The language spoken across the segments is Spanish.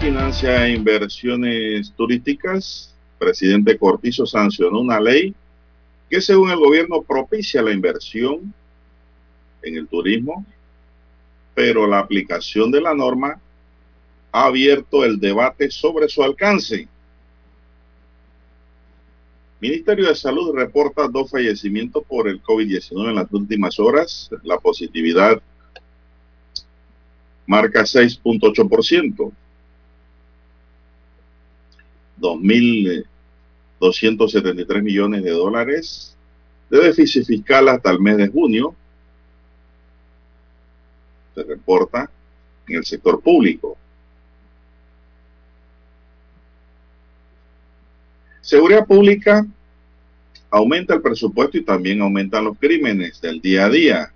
Financia inversiones turísticas, presidente Cortizo sancionó una ley que según el gobierno propicia la inversión en el turismo, pero la aplicación de la norma ha abierto el debate sobre su alcance. Ministerio de Salud reporta dos fallecimientos por el COVID-19 en las últimas horas. La positividad marca 6.8%. 2.273 millones de dólares de déficit fiscal hasta el mes de junio. Se reporta en el sector público. Seguridad pública aumenta el presupuesto y también aumentan los crímenes del día a día.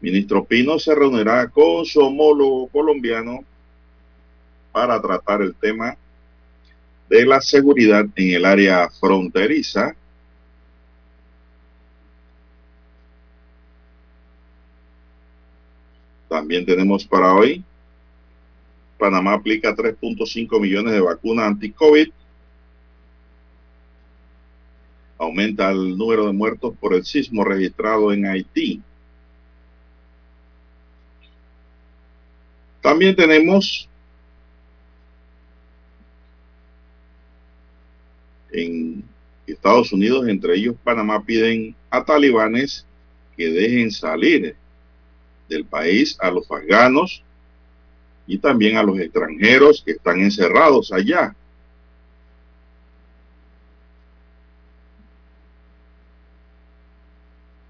Ministro Pino se reunirá con su homólogo colombiano para tratar el tema de la seguridad en el área fronteriza. También tenemos para hoy, Panamá aplica 3.5 millones de vacunas anti-COVID. Aumenta el número de muertos por el sismo registrado en Haití. También tenemos en Estados Unidos, entre ellos Panamá, piden a talibanes que dejen salir del país a los afganos y también a los extranjeros que están encerrados allá.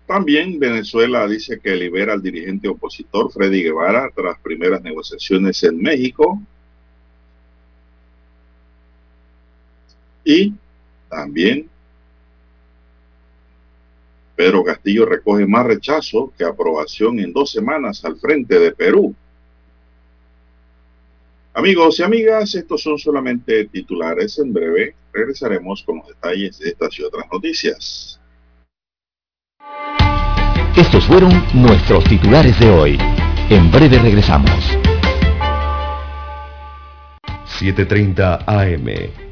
También Venezuela dice que libera al dirigente opositor Freddy Guevara tras primeras negociaciones en México. Y también Pedro Castillo recoge más rechazo que aprobación en dos semanas al frente de Perú. Amigos y amigas, estos son solamente titulares. En breve regresaremos con los detalles de estas y otras noticias. Estos fueron nuestros titulares de hoy. En breve regresamos. 7.30 AM.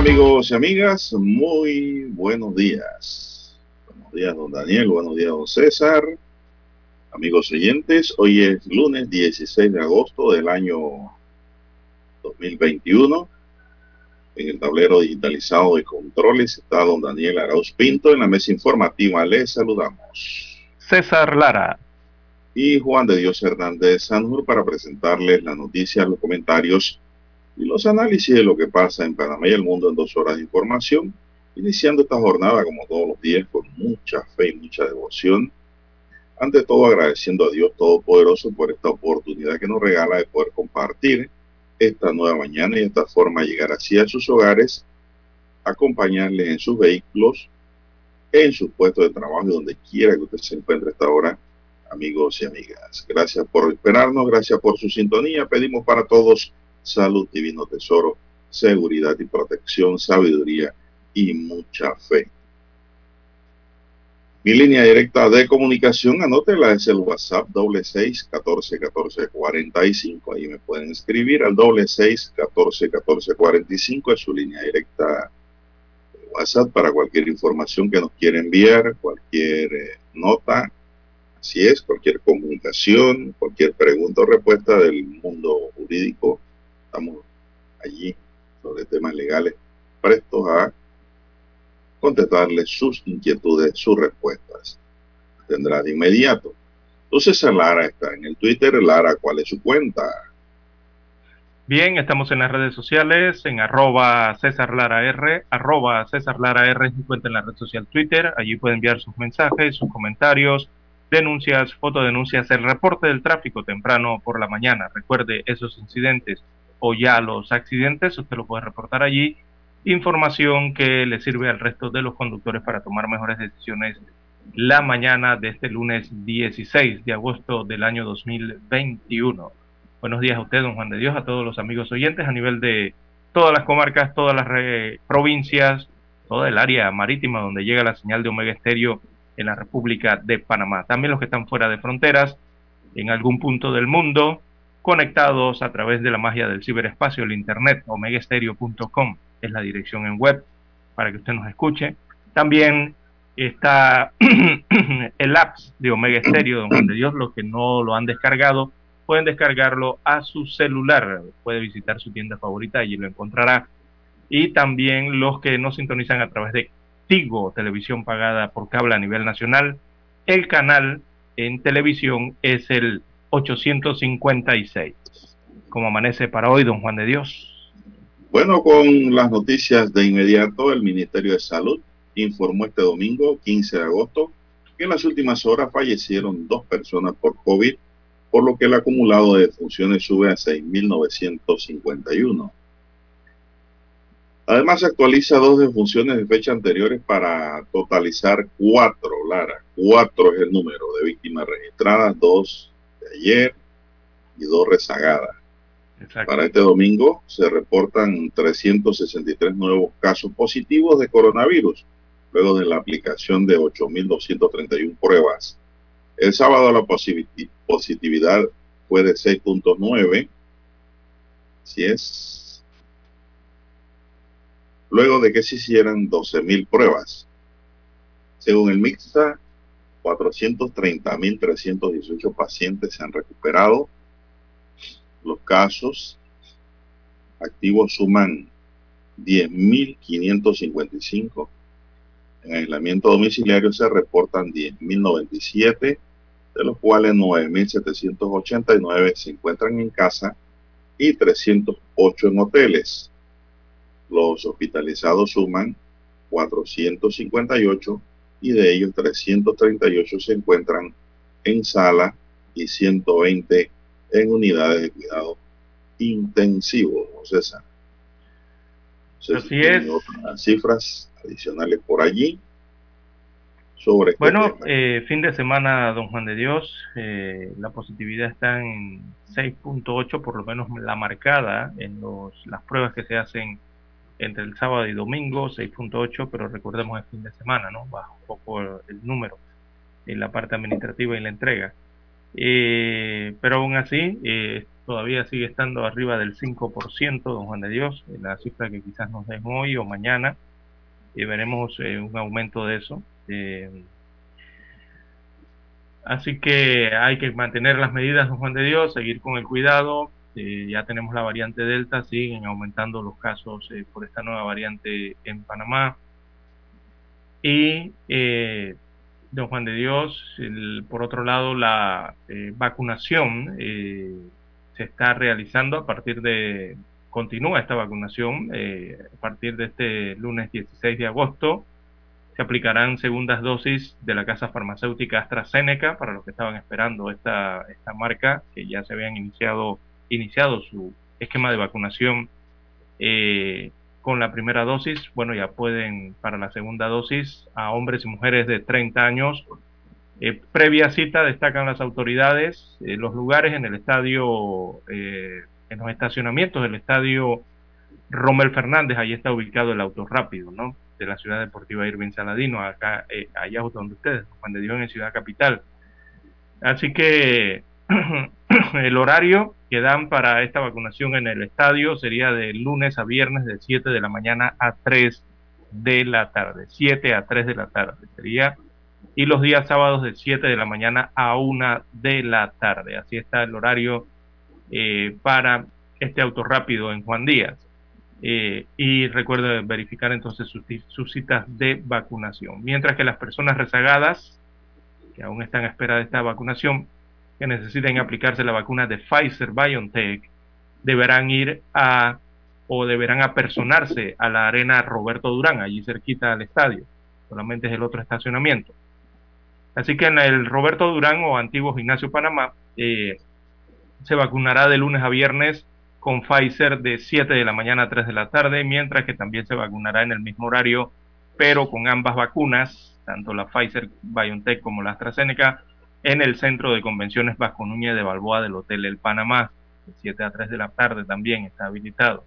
Amigos y amigas, muy buenos días. Buenos días, don Daniel, buenos días, don César. Amigos oyentes, hoy es lunes 16 de agosto del año 2021. En el tablero digitalizado de controles está don Daniel Arauz Pinto. En la mesa informativa les saludamos. César Lara. y Juan de Dios Hernández Sanjur para presentarles las noticias, los comentarios y los análisis de lo que pasa en Panamá y el mundo en dos horas de información, iniciando esta jornada como todos los días con mucha fe y mucha devoción. Ante todo agradeciendo a Dios Todopoderoso por esta oportunidad que nos regala de poder compartir esta nueva mañana y de esta forma llegar así a sus hogares, acompañarles en sus vehículos, en sus puestos de trabajo y donde quiera que usted se encuentre esta hora amigos y amigas. Gracias por esperarnos, gracias por su sintonía. Pedimos para todos salud, divino tesoro, seguridad y protección, sabiduría y mucha fe. Mi línea directa de comunicación, anótela, es el WhatsApp doble seis catorce catorce cuarenta y cinco. Ahí me pueden escribir al doble seis catorce catorce cuarenta y cinco. Es su línea directa de WhatsApp para cualquier información que nos quiera enviar, cualquier eh, nota, Así es, cualquier comunicación, cualquier pregunta o respuesta del mundo jurídico, estamos allí sobre temas legales prestos a contestarles sus inquietudes, sus respuestas. Tendrá de inmediato. Entonces Lara está en el Twitter. Lara, ¿cuál es su cuenta? Bien, estamos en las redes sociales, en arroba César Lara R, arroba César Lara R es cuenta en la red social Twitter. Allí puede enviar sus mensajes, sus comentarios, denuncias, fotodenuncias, el reporte del tráfico temprano por la mañana. Recuerde esos incidentes o ya los accidentes, usted lo puede reportar allí. Información que le sirve al resto de los conductores para tomar mejores decisiones la mañana de este lunes 16 de agosto del año 2021. Buenos días a usted, don Juan de Dios, a todos los amigos oyentes a nivel de todas las comarcas, todas las provincias, toda el área marítima donde llega la señal de Omega Estéreo en la República de Panamá. También los que están fuera de fronteras, en algún punto del mundo, conectados a través de la magia del ciberespacio, el internet, omegaestereo.com es la dirección en web para que usted nos escuche. También está el apps de Omega Stereo, donde Dios, los que no lo han descargado, pueden descargarlo a su celular. Puede visitar su tienda favorita, y lo encontrará. Y también los que no sintonizan a través de Tigo, televisión pagada por cable a nivel nacional. El canal en televisión es el 856. Como amanece para hoy, don Juan de Dios. Bueno, con las noticias de inmediato, el Ministerio de Salud informó este domingo, 15 de agosto, que en las últimas horas fallecieron dos personas por COVID, por lo que el acumulado de defunciones sube a 6.951. Además, actualiza dos defunciones de fecha anteriores para totalizar cuatro, Lara. Cuatro es el número de víctimas registradas, dos de ayer y dos rezagadas. Para este domingo se reportan 363 nuevos casos positivos de coronavirus, luego de la aplicación de 8.231 pruebas. El sábado la positividad fue de 6.9, si es luego de que se hicieran 12.000 pruebas. Según el MIXA, 430.318 pacientes se han recuperado. Los casos activos suman 10.555. En aislamiento domiciliario se reportan 10.097, de los cuales 9.789 se encuentran en casa y 308 en hoteles. Los hospitalizados suman 458 y de ellos 338 se encuentran en sala y 120 en unidades de cuidado intensivo, César. Así es. cifras adicionales por allí. Sobre este bueno, eh, fin de semana, don Juan de Dios, eh, la positividad está en 6.8, por lo menos la marcada en los, las pruebas que se hacen entre el sábado y domingo, 6.8, pero recordemos el fin de semana, ¿no? Baja un poco el, número en la parte administrativa y la entrega. Eh, pero aún así, eh, todavía sigue estando arriba del 5%, don Juan de Dios, la cifra que quizás nos den hoy o mañana, y veremos eh, un aumento de eso. así que hay que mantener las medidas, don Juan de Dios, seguir con el cuidado, eh, ya tenemos la variante Delta, siguen aumentando los casos eh, por esta nueva variante en Panamá. Y eh, don Juan de Dios, por otro lado, la eh, vacunación eh, se está realizando a partir de, continúa esta vacunación a partir de este lunes 16 de agosto. Se aplicarán segundas dosis de la casa farmacéutica AstraZeneca para los que estaban esperando esta, esta marca, que ya se habían iniciado, iniciado su esquema de vacunación con la primera dosis, bueno, ya pueden para la segunda dosis a hombres y mujeres de 30 años. Eh, previa cita destacan las autoridades eh, los lugares en el estadio, eh, en los estacionamientos del estadio Rommel Fernández, ahí está ubicado el auto rápido, ¿no? De la ciudad deportiva Irving Saladino, acá, allá donde ustedes, de Dios en Ciudad Capital. Así que el horario que dan para esta vacunación en el estadio sería de lunes a viernes de 7 de la mañana a 3 de la tarde. 7 a 3 de la tarde sería. Y los días sábados de 7 de la mañana a 1 de la tarde. Así está el horario eh, para este auto rápido en Juan Díaz. Eh, y recuerde verificar entonces sus, sus citas de vacunación. Mientras que las personas rezagadas, que aún están a espera de esta vacunación, que necesiten aplicarse la vacuna de Pfizer BioNTech deberán ir a o deberán apersonarse a la arena Roberto Durán, allí cerquita al estadio. Solamente es el otro estacionamiento. Así que en el Roberto Durán o antiguo Gimnasio Panamá eh, se vacunará de lunes a viernes con Pfizer de 7 de la mañana a 3 de la tarde, mientras que también se vacunará en el mismo horario, pero con ambas vacunas, tanto la Pfizer BioNTech como la AstraZeneca, en el centro de convenciones Vasco Núñez de Balboa del Hotel El Panamá, de 7 a 3 de la tarde también está habilitado.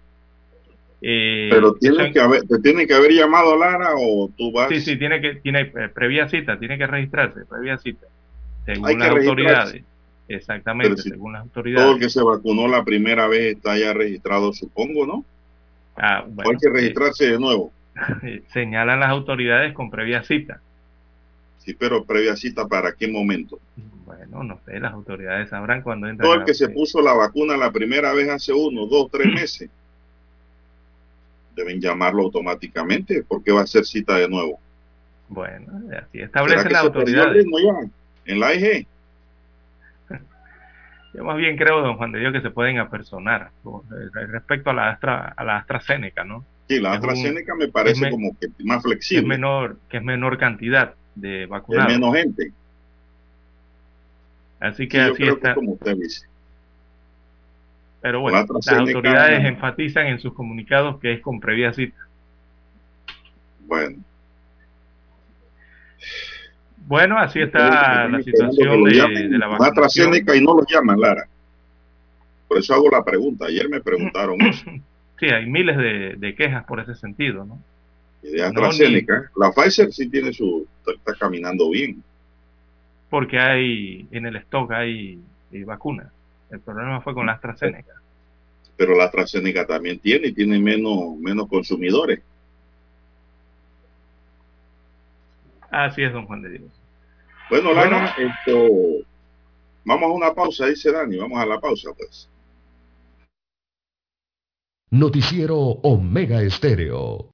Eh, Pero tiene que haber, ¿te tiene que haber llamado Lara o tú vas? Sí, sí, tiene que tiene eh, previa cita, tiene que registrarse, previa cita, según las autoridades. Exactamente, según las autoridades. Todo el que se vacunó la primera vez está ya registrado, supongo, ¿no? Ah, bueno, hay que registrarse de nuevo. Señalan las autoridades con previa cita. Sí, pero previa cita para qué momento. Bueno, no sé, las autoridades sabrán cuándo entra. Todo el que se puso la vacuna la primera vez hace uno, dos, tres meses, deben llamarlo automáticamente porque va a ser cita de nuevo. Bueno, así establece la autoridad. En la IG. Yo más bien creo, don Juan de Dios, que se pueden apersonar respecto a la, Astra, a la AstraZeneca, ¿no? Sí, la AstraZeneca me parece como que más flexible. es menor, que es menor cantidad de vacunados. menos gente. Así que así está. como usted dice. Pero bueno, las autoridades enfatizan en sus comunicados que es con previa cita. Bueno. Bueno, así está la situación de, la vacunación. y no lo llaman, Lara. Por eso hago la pregunta. Ayer me preguntaron eso. Sí, hay miles de, de quejas por ese sentido, ¿no? de AstraZeneca. La Pfizer sí tiene su, está, caminando bien. Porque hay, en el stock hay, vacunas. El problema fue con la AstraZeneca. Pero la AstraZeneca también tiene y tiene menos, menos consumidores. Así es, don Juan de Dios. Bueno, Lara, esto, vamos a una pausa, dice Dani, vamos a la pausa pues. Noticiero Omega Estéreo.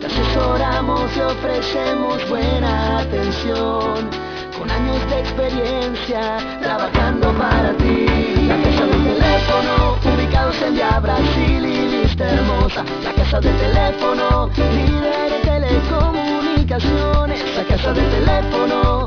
te asesoramos y ofrecemos buena atención. Con años de experiencia trabajando para ti. La casa del teléfono, ubicados en Via Brasil y lista hermosa. La casa del teléfono, líder de telecomunicaciones. La casa del teléfono,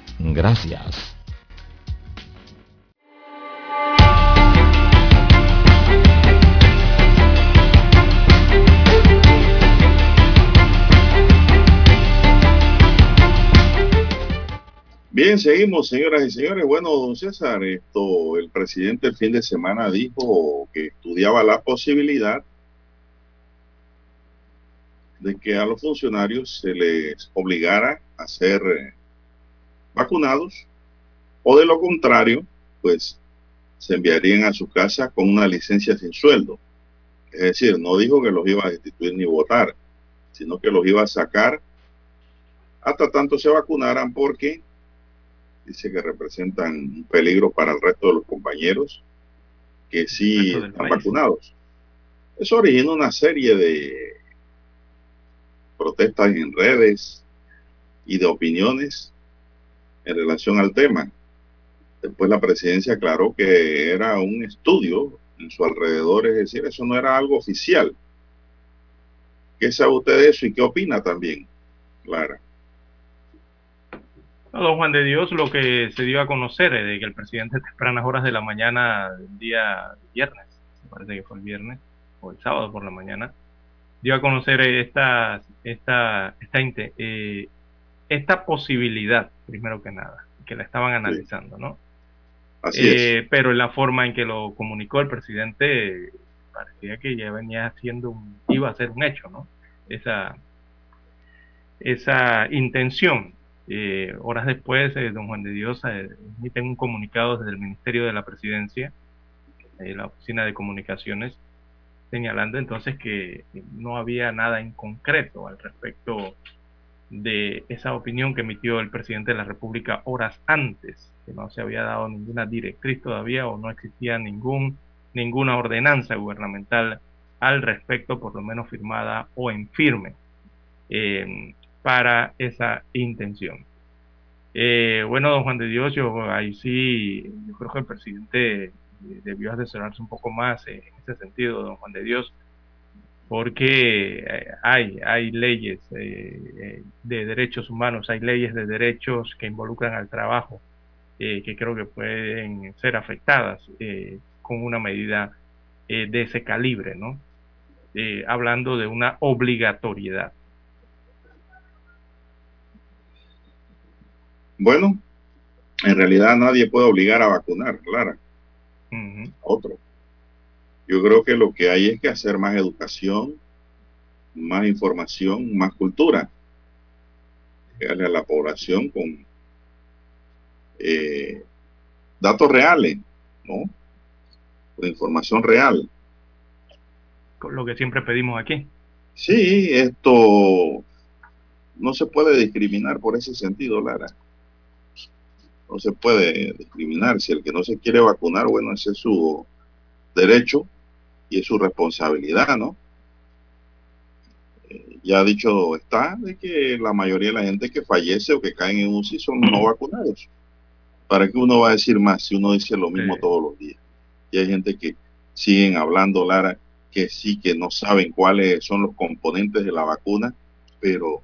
Gracias. Bien, seguimos, señoras y señores. Bueno, don César, esto, el presidente el fin de semana dijo que estudiaba la posibilidad de que a los funcionarios se les obligara a ser eh, vacunados o de lo contrario, pues se enviarían a su casa con una licencia sin sueldo. Es decir, no dijo que los iba a destituir ni votar, sino que los iba a sacar hasta tanto se vacunaran porque dice que representan un peligro para el resto de los compañeros que sí están vacunados. Eso origina una serie de protestas en redes y de opiniones en relación al tema. Después la presidencia aclaró que era un estudio en su alrededor, es decir, eso no era algo oficial. ¿Qué sabe usted de eso y qué opina también, Clara? don Juan de Dios, lo que se dio a conocer es de que el presidente a tempranas horas de la mañana del día viernes, parece que fue el viernes, o el sábado por la mañana, dio a conocer esta, esta, esta, eh, esta posibilidad, primero que nada, que la estaban analizando, ¿no? Así es. Eh, pero en la forma en que lo comunicó el presidente, parecía que ya venía haciendo un, iba a ser un hecho, ¿no? Esa, esa intención. Eh, horas después, eh, don Juan de Dios eh, emite un comunicado desde el Ministerio de la Presidencia, la Oficina de Comunicaciones, señalando entonces que no había nada en concreto al respecto de esa opinión que emitió el presidente de la República horas antes, que no se había dado ninguna directriz todavía o no existía ningún, ninguna ordenanza gubernamental al respecto, por lo menos firmada o en firme. Eh, para esa intención. Eh, bueno, don Juan de Dios, yo ahí sí, yo creo que el presidente debió asesorarse un poco más en ese sentido, don Juan de Dios, porque eh, hay, hay leyes eh, de derechos humanos, hay leyes de derechos que involucran al trabajo, que creo que pueden ser afectadas con una medida de ese calibre, ¿no? hablando de una obligatoriedad. Bueno, en realidad nadie puede obligar a vacunar, Clara. Otro. Yo creo que lo que hay es que hacer más educación, más información, más cultura. Llegarle a la población con eh, datos reales, ¿no? Con información real. Con lo que siempre pedimos aquí. Sí, esto no se puede discriminar por ese sentido, Lara no se puede discriminar. Si el que no se quiere vacunar, bueno, ese es su derecho y es su responsabilidad, ¿no? Eh, ya dicho está de que la mayoría de la gente que fallece o que caen en UCI son no vacunados. ¿Para qué uno va a decir más si uno dice lo mismo todos los días? Y hay gente que siguen hablando, Lara, que sí, que no saben cuáles son los componentes de la vacuna, pero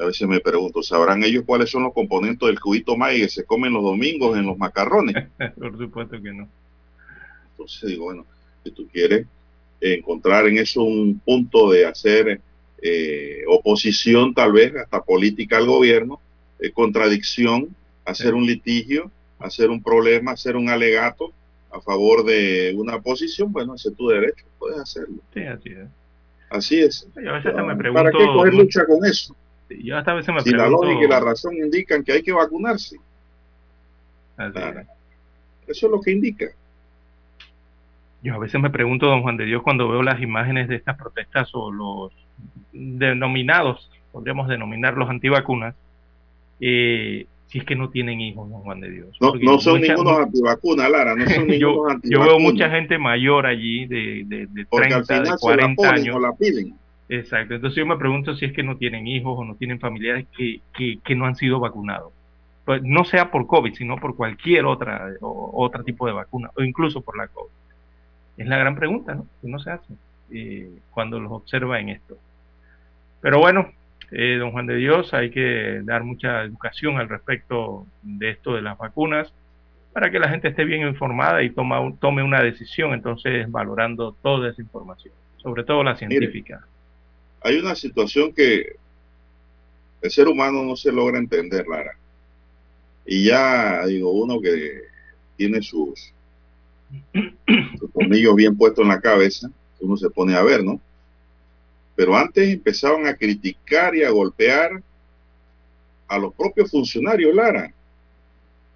a veces me pregunto, ¿sabrán ellos cuáles son los componentes del cubito maíz que se comen los domingos en los macarrones? Por supuesto que no. Entonces digo, bueno, si tú quieres encontrar en eso un punto de hacer eh, oposición tal vez hasta política al gobierno, eh, contradicción, hacer un litigio, hacer un problema, hacer un alegato a favor de una posición, bueno, ese es tu derecho, puedes hacerlo. Sí, así es. Así es. a veces me pregunto, ¿Para qué coger lucha con eso? Yo hasta a veces me si la lógica y la razón indican que hay que vacunarse. Eso es lo que indica. Yo a veces me pregunto, don Juan de Dios, cuando veo las imágenes de estas protestas o los denominados, podríamos denominarlos antivacunas, eh, si es que no tienen hijos, don Juan de Dios. No, no son ningunos antivacunas, Lara, no son yo, yo veo mucha gente mayor allí de, de, de 30, de 40 años. la piden. Exacto, entonces yo me pregunto si es que no tienen hijos o no tienen familiares que, que, que no han sido vacunados. Pues no sea por COVID, sino por cualquier otra o, otro tipo de vacuna, o incluso por la COVID. Es la gran pregunta, ¿no? Que no se hace eh, cuando los observa en esto. Pero bueno, eh, don Juan de Dios, hay que dar mucha educación al respecto de esto de las vacunas para que la gente esté bien informada y toma, tome una decisión, entonces valorando toda esa información, sobre todo la científica. hay una situación que el ser humano no se logra entender, Lara. Y ya digo, uno que tiene sus, sus tornillos bien puestos en la cabeza, uno se pone a ver, ¿no? Pero antes empezaban a criticar y a golpear a los propios funcionarios, Lara,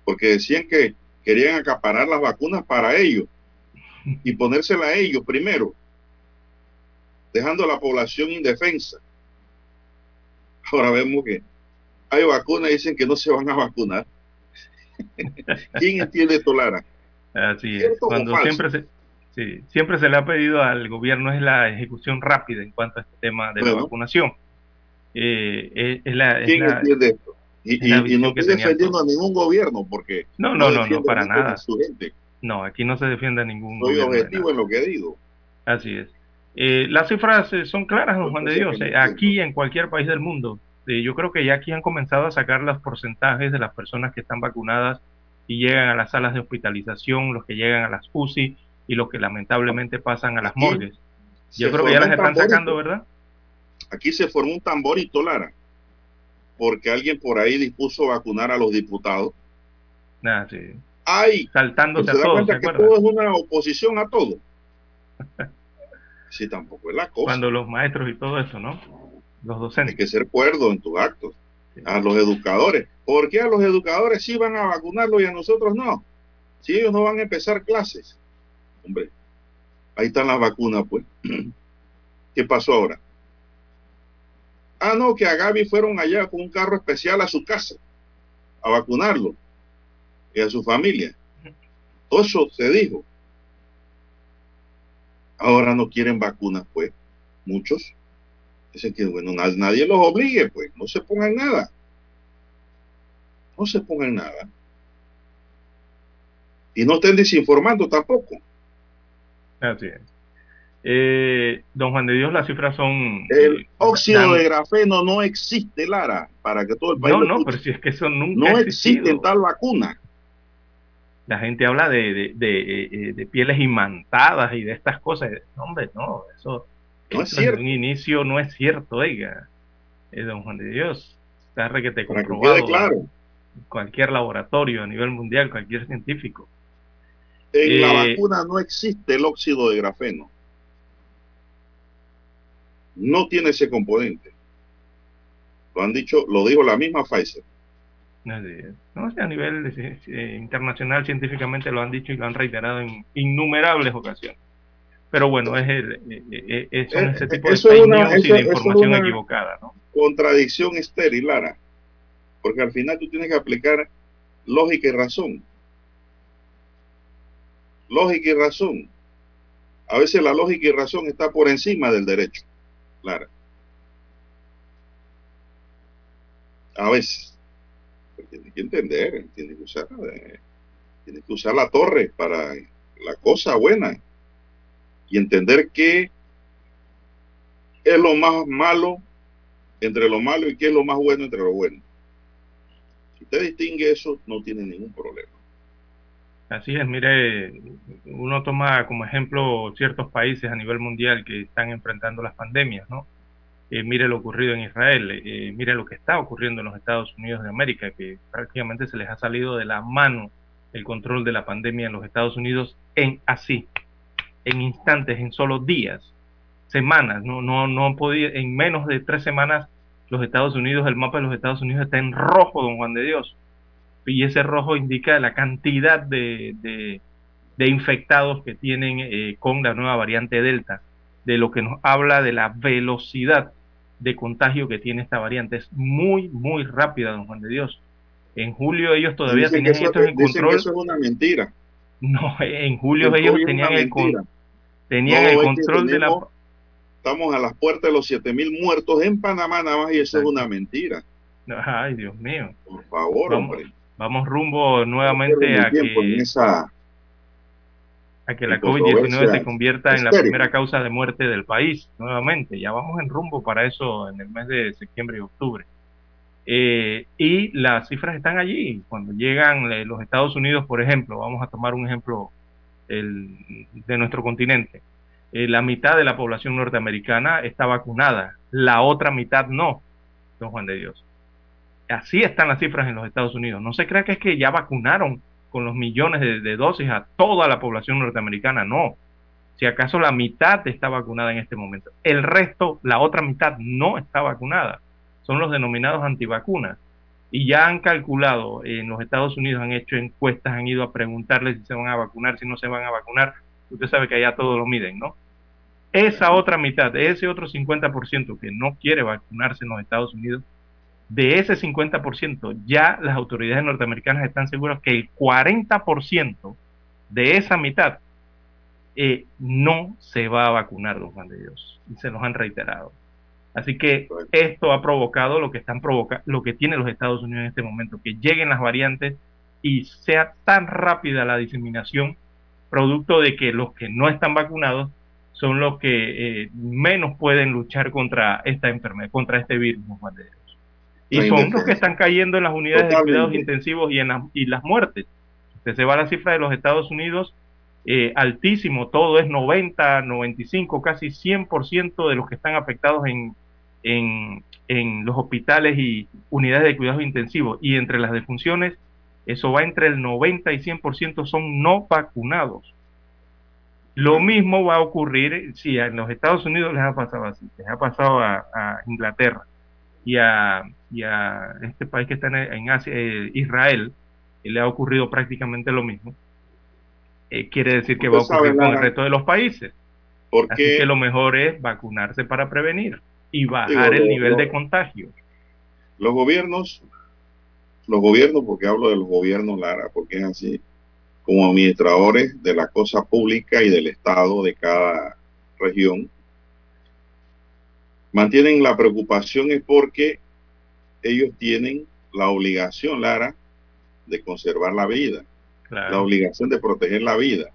porque decían que querían acaparar las vacunas para ellos y ponérselas a ellos primero, dejando a la población indefensa. Ahora vemos que hay vacunas y dicen que no se van a vacunar. ¿Quién entiende esto, Lara? Así es. Cuando siempre se, Sí, siempre se le ha pedido al gobierno es la ejecución rápida en cuanto a este tema de la vacunación. Eh, es, la, ¿Quién entiende esto? Y, no estoy defendiendo a ningún gobierno porque no, no, no, no, para nada. No, aquí no se defiende a ningún Soy objetivo en lo que digo. Así es. Eh, las cifras eh, son claras, don Juan de Dios. aquí en cualquier país del mundo, yo creo que ya aquí han comenzado a sacar los porcentajes de las personas que están vacunadas y llegan a las salas de hospitalización, los que llegan a las UCI, y los que lamentablemente pasan a las morgues. Yo creo que ya las están sacando, ¿verdad? Aquí se formó un tamborito, Lara, porque alguien por ahí dispuso vacunar a los diputados. Ah, sí. Ay, saltándose a todos. que todo es una oposición a todo. sí, tampoco es la cosa. Cuando los maestros y todo eso, ¿no? Los docentes. Hay que ser cuerdo en tus actos. A los educadores. ¿Por qué a los educadores sí van a vacunarlo y a nosotros no? Si ellos no van a empezar clases. Hombre, ahí están las vacunas, pues. ¿Qué pasó ahora? Ah, no, que a Gaby fueron allá con un carro especial a su casa a vacunarlo y a su familia. Todo eso se dijo. Ahora no quieren vacunas, pues. Muchos. Dicen que, bueno, nadie los obligue, pues. No se pongan nada. No se pongan nada. Y no estén desinformando tampoco. Así es. Eh, don Juan de Dios, las cifras son... El eh, óxido de grafeno no existe, Lara, para que todo el país... No, no, pero si es que eso nunca No existe en tal vacuna. La gente habla de, de, eh, pieles imantadas y de estas cosas. hombre, no, eso, no es cierto. En un inicio no es cierto, oiga. don Juan de Dios, está requete comprobado. claro. Cualquier laboratorio a nivel mundial, cualquier científico. En la eh, vacuna no existe el óxido de grafeno. No tiene ese componente. Lo han dicho, lo dijo la misma Pfizer. No, a nivel internacional científicamente lo han dicho y lo han reiterado en innumerables ocasiones. Pero bueno, es, el, eh, eh, ese tipo de, y de información equivocada. ¿no? Contradicción estéril, Lara. Porque al final tú tienes que aplicar lógica y razón lógica y razón. A veces la lógica y razón está por encima del derecho. Claro. A veces. tiene que entender, tiene que usar, eh, tiene que usar la torre para la cosa buena y entender qué es lo más malo entre lo malo y qué es lo más bueno entre lo bueno. Si usted distingue eso, no tiene ningún problema. Así es, mire, uno toma como ejemplo ciertos países a nivel mundial que están enfrentando las pandemias, ¿no? Eh, mire lo ocurrido en Israel, eh, mire lo que está ocurriendo en los Estados Unidos de América, que prácticamente se les ha salido de la mano el control de la pandemia en los Estados Unidos en así, en instantes, en solo días, semanas, no, no, no podía, en menos de tres semanas los Estados Unidos, el mapa de los Estados Unidos está en rojo, don Juan de Dios y ese rojo indica la cantidad de, de, infectados que tienen eh, con la nueva variante Delta, de lo que nos habla de la velocidad de contagio que tiene esta variante. Es muy, muy rápida, don Juan de Dios. En julio ellos todavía tenían esto en control. eso es una mentira. No, en julio ellos tenían el, tenían el control de la... Estamos a las puertas de los 7000 muertos en Panamá nada más y eso es una mentira. Ay, Dios mío. Por favor, vamos, hombre. Vamos rumbo nuevamente a que, esa a que la COVID-19 se convierta en la primera causa de muerte del país nuevamente. Ya vamos en rumbo para eso en el mes de septiembre y octubre. Eh, y las cifras están allí. Cuando llegan eh, los Estados Unidos, por ejemplo, vamos a tomar un ejemplo el, de nuestro continente. Eh, la mitad de la población norteamericana está vacunada, la otra mitad no, don Juan de Dios. Así están las cifras en los Estados Unidos. No se crea que es que ya vacunaron con los millones de, dosis a toda la población norteamericana, no. Si acaso la mitad está vacunada en este momento. El resto, la otra mitad, no está vacunada. Son los denominados antivacunas. Y ya han calculado, en los Estados Unidos han hecho encuestas, han ido a preguntarles si se van a vacunar, si no se van a vacunar. Usted sabe que allá todo lo miden, ¿no? Esa otra mitad, ese otro 50% que no quiere vacunarse en los Estados Unidos, de ese 50%, ya las autoridades norteamericanas están seguras que el 40% de esa mitad eh, no se va a vacunar, don Juan de Dios. Y se nos han reiterado. Así que esto ha provocado lo que están provoca lo que tienen los Estados Unidos en este momento, que lleguen las variantes y sea tan rápida la diseminación, producto de que los que no están vacunados son los que eh, menos pueden luchar contra esta enfermedad, contra este virus. Y son los que están cayendo en las unidades de cuidados intensivos y en y las muertes. Usted se va a la cifra de los Estados Unidos, eh, altísimo, todo es 90, 95, casi 100% de los que están afectados en, en, en los hospitales y unidades de cuidados intensivos. Y entre las defunciones, eso va entre el 90 y 100% son no vacunados. Lo mismo va a ocurrir si en los Estados Unidos les ha pasado así, les ha pasado a Inglaterra y a, y a este país que está en, Asia, eh, Israel, le ha ocurrido prácticamente lo mismo. Eh, quiere decir que va a ocurrir con el resto de los países. Porque Así que lo mejor es vacunarse para prevenir y bajar el nivel de contagio. Los gobiernos, los gobiernos, porque hablo de los gobiernos, Lara, porque es así, como administradores de la cosa pública y del Estado de cada región, mantienen la preocupación es porque ellos tienen la obligación, Lara, de conservar la vida, la obligación de proteger la vida.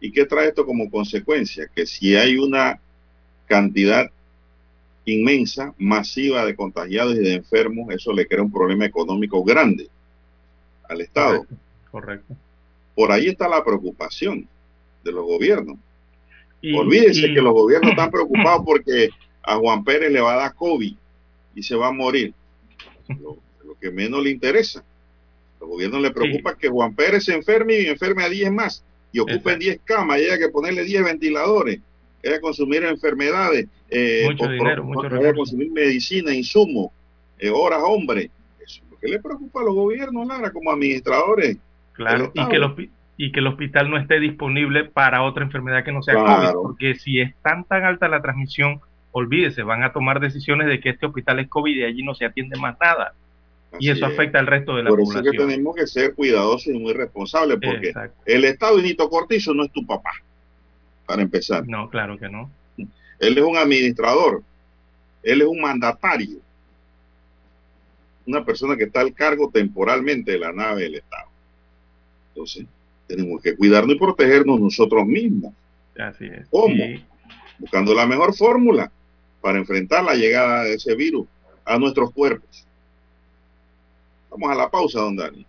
¿Y qué trae esto como consecuencia? Que si hay una cantidad inmensa, masiva de contagiados y de enfermos, eso le crea un problema económico grande al Estado. Correcto. Por ahí está la preocupación de los gobiernos. Olvídense que los gobiernos están preocupados porque a Juan Pérez le va a dar COVID y se va a morir. Lo, que menos le interesa. Al gobierno le preocupa que Juan Pérez se enferme y enferme a 10 más y ocupen 10 camas y haya que ponerle 10 ventiladores, haya que consumir enfermedades, eh, mucho dinero, mucho que haya que consumir medicina, insumos, eh, horas, hombre. Eso es lo que le preocupa a los gobiernos, Lara, como administradores. Claro, y que, los, y que el hospital no esté disponible para otra enfermedad que no sea COVID, porque si es tan tan alta la transmisión, olvídese, van a tomar decisiones de que este hospital es COVID y allí no se atiende más nada. y eso afecta al resto de la población. Por eso que tenemos que ser cuidadosos y muy responsables, porque el Estado de Nito Cortizo no es tu papá, para empezar. No, claro que no. Él es un administrador, él es un mandatario, una persona que está al cargo temporalmente de la nave del Estado. Entonces, tenemos que cuidarnos y protegernos nosotros mismos. Así es. ¿Cómo? Buscando la mejor fórmula para enfrentar la llegada de ese virus a nuestros cuerpos. Vamos a la pausa, don Dani.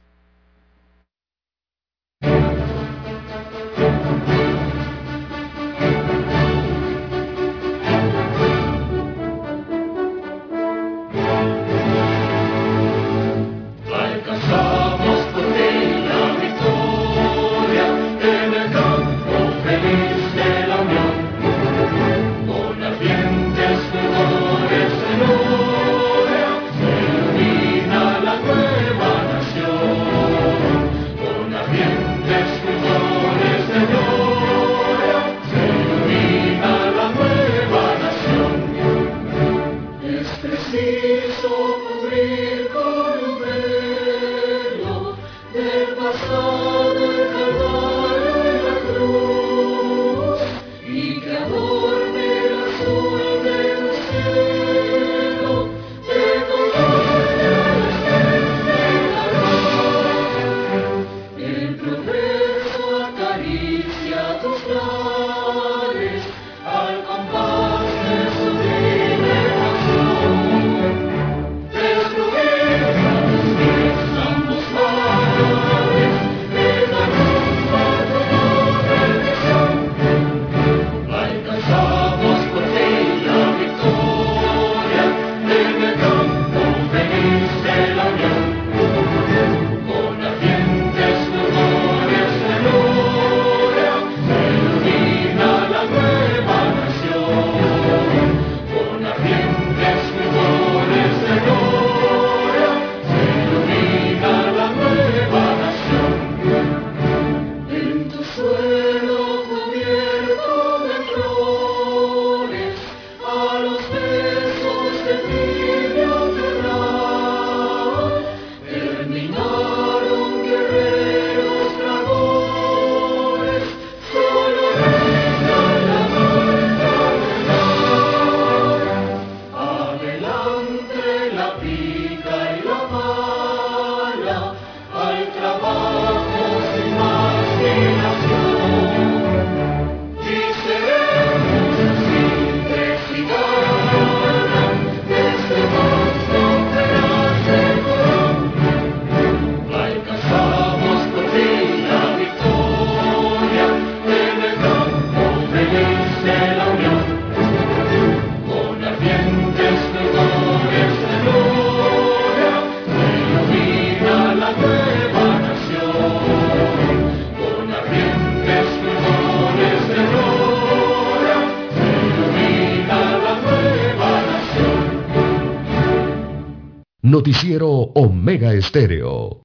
Noticiero Omega Estéreo.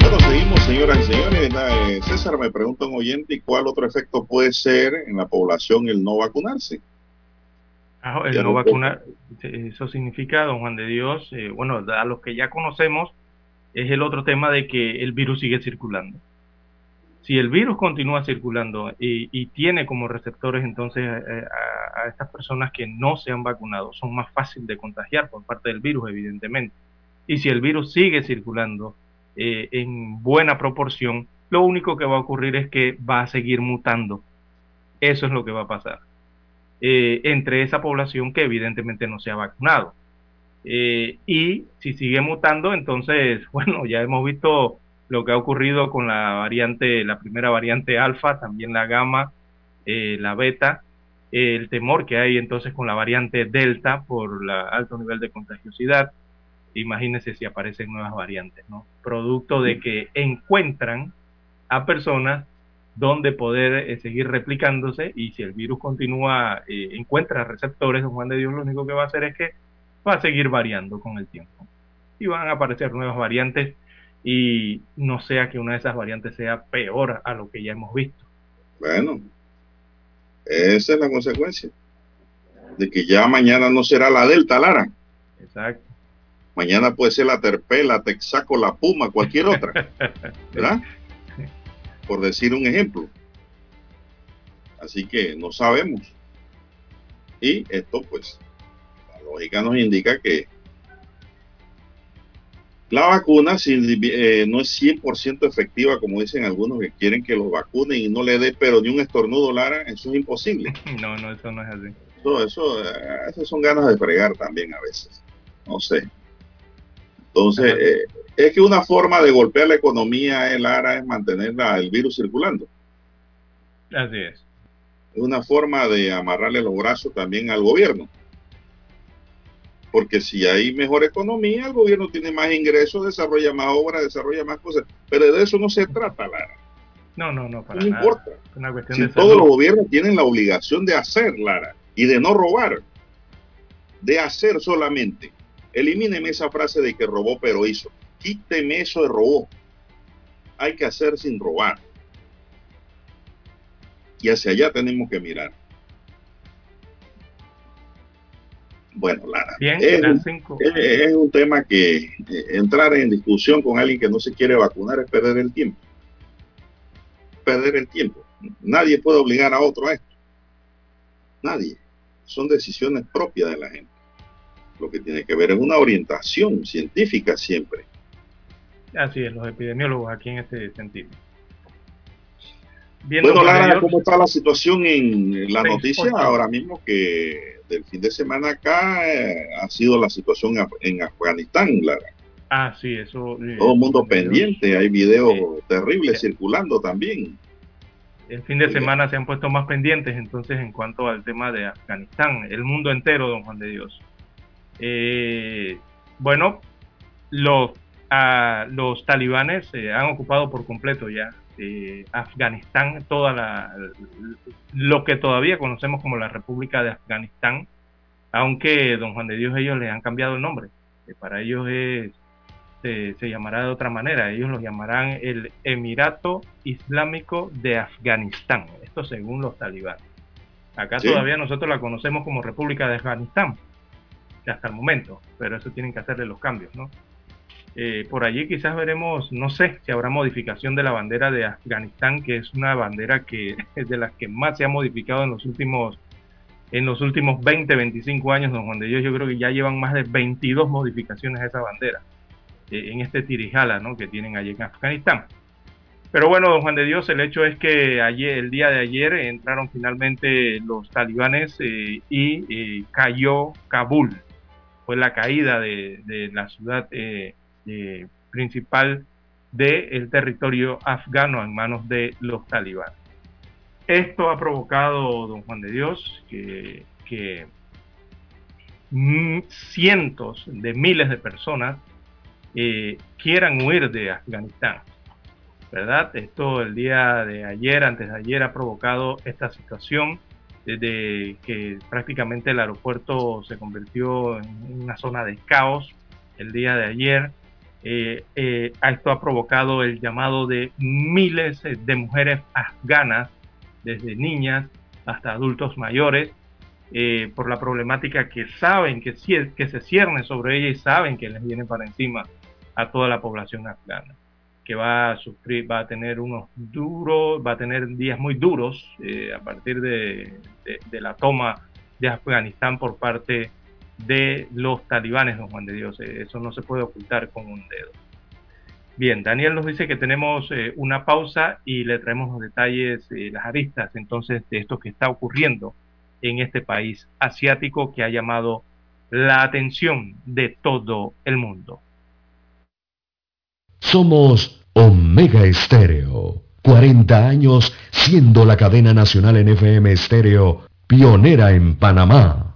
Bueno, seguimos, señoras y señores. Eh, César me pregunta un oyente, ¿y cuál otro efecto puede ser en la población el no vacunarse? Ah, el no vacunar, eso significa, don Juan de Dios, eh, bueno, a los que ya conocemos, es el otro tema de que el virus sigue circulando si el virus continúa circulando y, tiene como receptores entonces eh, a, estas personas que no se han vacunado, son más fáciles de contagiar por parte del virus, evidentemente. Y si el virus sigue circulando eh, en buena proporción, lo único que va a ocurrir es que va a seguir mutando. Eso es lo que va a pasar. Eh, entre esa población que evidentemente no se ha vacunado. y si sigue mutando, entonces, bueno, ya hemos visto lo que ha ocurrido con la variante, la primera variante alfa, también la gamma, eh, la beta, el temor que hay entonces con la variante delta por el alto nivel de contagiosidad. Imagínense si aparecen nuevas variantes, ¿no? Producto de que encuentran a personas donde poder eh, seguir replicándose y si el virus continúa, eh, encuentra receptores, don Juan de Dios lo único que va a hacer es que va a seguir variando con el tiempo. Y van a aparecer nuevas variantes y no sea que una de esas variantes sea peor a lo que ya hemos visto. Bueno, esa es la consecuencia de que ya mañana no será la Delta, Lara. Exacto. Mañana puede ser la Terpela, Texaco, la Puma, cualquier otra. ¿Verdad? Por decir un ejemplo. Así que no sabemos. Y esto, pues, la lógica nos indica que la vacuna si, eh, no es 100% efectiva, como dicen algunos que quieren que los vacunen y no le dé pero ni un estornudo, Lara, eso es imposible. No, no, eso no es así. Eso, eso, eh, son ganas de fregar también a veces. No sé. Entonces, eh, es que una forma de golpear la economía, el Lara, es mantener el virus circulando. Así es. Es una forma de amarrarle los brazos también al gobierno porque si hay mejor economía, el gobierno tiene más ingresos, desarrolla más obras, desarrolla más cosas, pero de eso no se trata, Lara. No, no, no, para no importa. si todos los gobiernos tienen la obligación de hacer, Lara, y de no robar, de hacer solamente. Elimíneme esa frase de que robó pero hizo. Quíteme eso de robó. Hay que hacer sin robar. Y hacia allá tenemos que mirar. Bueno, Lara, es, un, tema que eh, entrar en discusión con alguien que no se quiere vacunar es perder el tiempo. Perder el tiempo. Nadie puede obligar a otro a esto. Nadie. Son decisiones propias de la gente. lo que tiene que ver es una orientación científica siempre. Así es, los epidemiólogos aquí en este sentido. Bueno, Lara, ¿cómo está la situación en la noticia ahora mismo que del fin de semana acá eh, ha sido la situación en Afganistán, Lara? Ah, sí, eso. Eh, Todo el mundo pendiente, hay videos terribles circulando también. El fin de semana se han puesto más pendientes entonces en cuanto al tema de Afganistán, el mundo entero, don Juan de Dios. Eh, bueno, los, los talibanes se han ocupado por completo ya eh, Afganistán, toda la, lo que todavía conocemos como la República de Afganistán, aunque don Juan de Dios ellos le han cambiado el nombre. para ellos es se, llamará de otra manera. Ellos lo llamarán el Emirato Islámico de Afganistán. Esto según los talibanes. Acá todavía nosotros la conocemos como República de Afganistán, hasta el momento, pero eso tienen que hacerle los cambios, ¿no? Eh, por allí quizás veremos, no sé si habrá modificación de la bandera de Afganistán, que es una bandera que es de las que más se ha modificado en los últimos en los últimos 20, 25 años, don Juan de Dios, yo creo que ya llevan más de 22 modificaciones a esa bandera. Eh, en este tirijala ¿no? que tienen allí en Afganistán. Pero bueno, don Juan de Dios, el hecho es que ayer, el día de ayer entraron finalmente los talibanes eh, y cayó Kabul. Fue la caída de, la ciudad principal del territorio afgano en manos de los talibanes. Esto ha provocado, don Juan de Dios, que, que cientos de miles de personas eh, quieran huir de Afganistán. ¿Verdad? Esto el día de ayer, antes de ayer, ha provocado esta situación desde que prácticamente el aeropuerto se convirtió en una zona de caos el día de ayer. Eh, eh, esto ha provocado el llamado de miles de mujeres afganas, desde niñas hasta adultos mayores, por la problemática que saben que, que se cierne sobre ella y saben que les viene para encima a toda la población afgana, que va a sufrir, va a tener unos duros, va a tener días muy duros eh, a partir de, la toma de Afganistán por parte de los talibanes, don Juan de Dios. Eh, eso no se puede ocultar con un dedo. Bien, Daniel nos dice que tenemos eh, una pausa y le traemos los detalles, las aristas entonces de esto que está ocurriendo en este país asiático que ha llamado la atención de todo el mundo. Somos Omega Estéreo. 40 años siendo la cadena nacional en FM Estéreo, pionera en Panamá.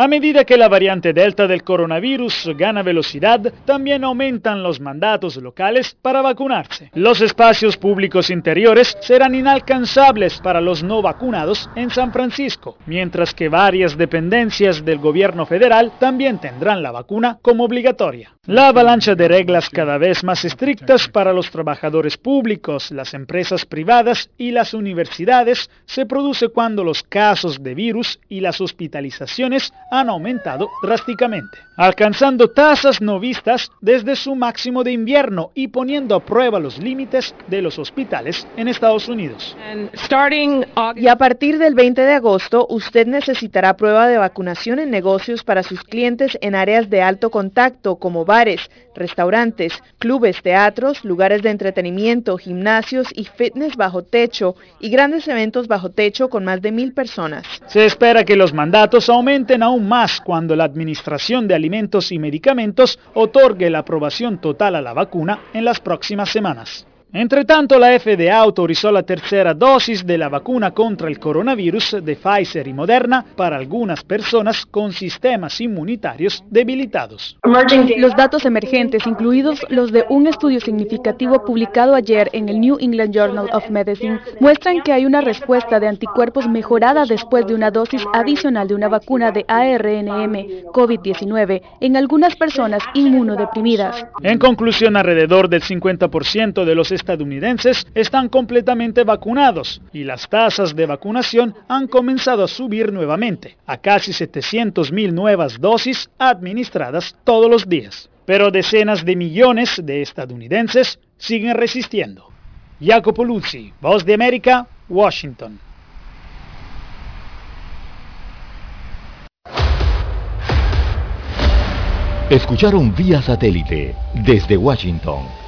A medida que la variante Delta del coronavirus gana velocidad, también aumentan los mandatos locales para vacunarse. Los espacios públicos interiores serán inalcanzables para los no vacunados en San Francisco, mientras que varias dependencias del gobierno federal también tendrán la vacuna como obligatoria. La avalancha de reglas cada vez más estrictas para los trabajadores públicos, las empresas privadas y las universidades se produce cuando los casos de virus y las hospitalizaciones han aumentado drásticamente, alcanzando tasas no vistas desde su máximo de invierno y poniendo a prueba los límites de los hospitales en Estados Unidos. Y a partir del 20 de agosto, usted necesitará prueba de vacunación en negocios para sus clientes en áreas de alto contacto como bares, restaurantes, clubes, teatros, lugares de entretenimiento, gimnasios y fitness bajo techo y grandes eventos bajo techo con más de mil personas. Se espera que los mandatos aumenten aún más cuando la Administración de Alimentos y Medicamentos otorgue la aprobación total a la vacuna en las próximas semanas. Entre tanto, la FDA autorizó la tercera dosis de la vacuna contra el coronavirus de Pfizer y Moderna para algunas personas con sistemas inmunitarios debilitados. Los datos emergentes, incluidos los de un estudio significativo publicado ayer en el New England Journal of Medicine, muestran que hay una respuesta de anticuerpos mejorada después de una dosis adicional de una vacuna de ARNM COVID-19 en algunas personas inmunodeprimidas. En conclusión, alrededor del 50% de los estadounidenses están completamente vacunados y las tasas de vacunación han comenzado a subir nuevamente, a casi 700 mil nuevas dosis administradas todos los días. Pero decenas de millones de estadounidenses siguen resistiendo. Jacopo Luzzi, Voz de América, Washington. Escucharon vía satélite desde Washington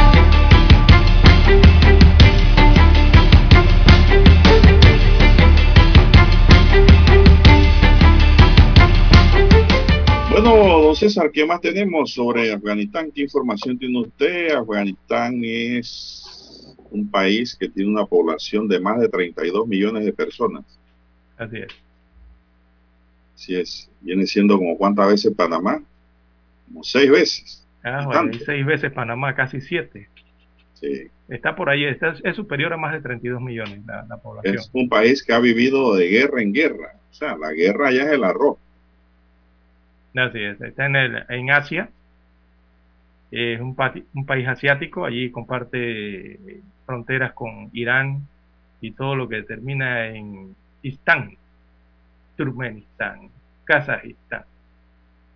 Bueno, don César, ¿qué más tenemos sobre Afganistán? ¿Qué información tiene usted? Afganistán es un país que tiene una población de más de 32 millones de personas. Así es. Así es. Viene siendo como cuántas veces Panamá? Como seis veces. Ah, bueno, seis veces Panamá, casi siete. Sí. Está por ahí, está, es superior a más de 32 millones la, la población. Es un país que ha vivido de guerra en guerra. O sea, la guerra ya es el arroz. Así es, está en, el, en Asia, es un, un, país asiático, allí comparte fronteras con Irán y todo lo que termina en Istán, Turkmenistán, Kazajistán,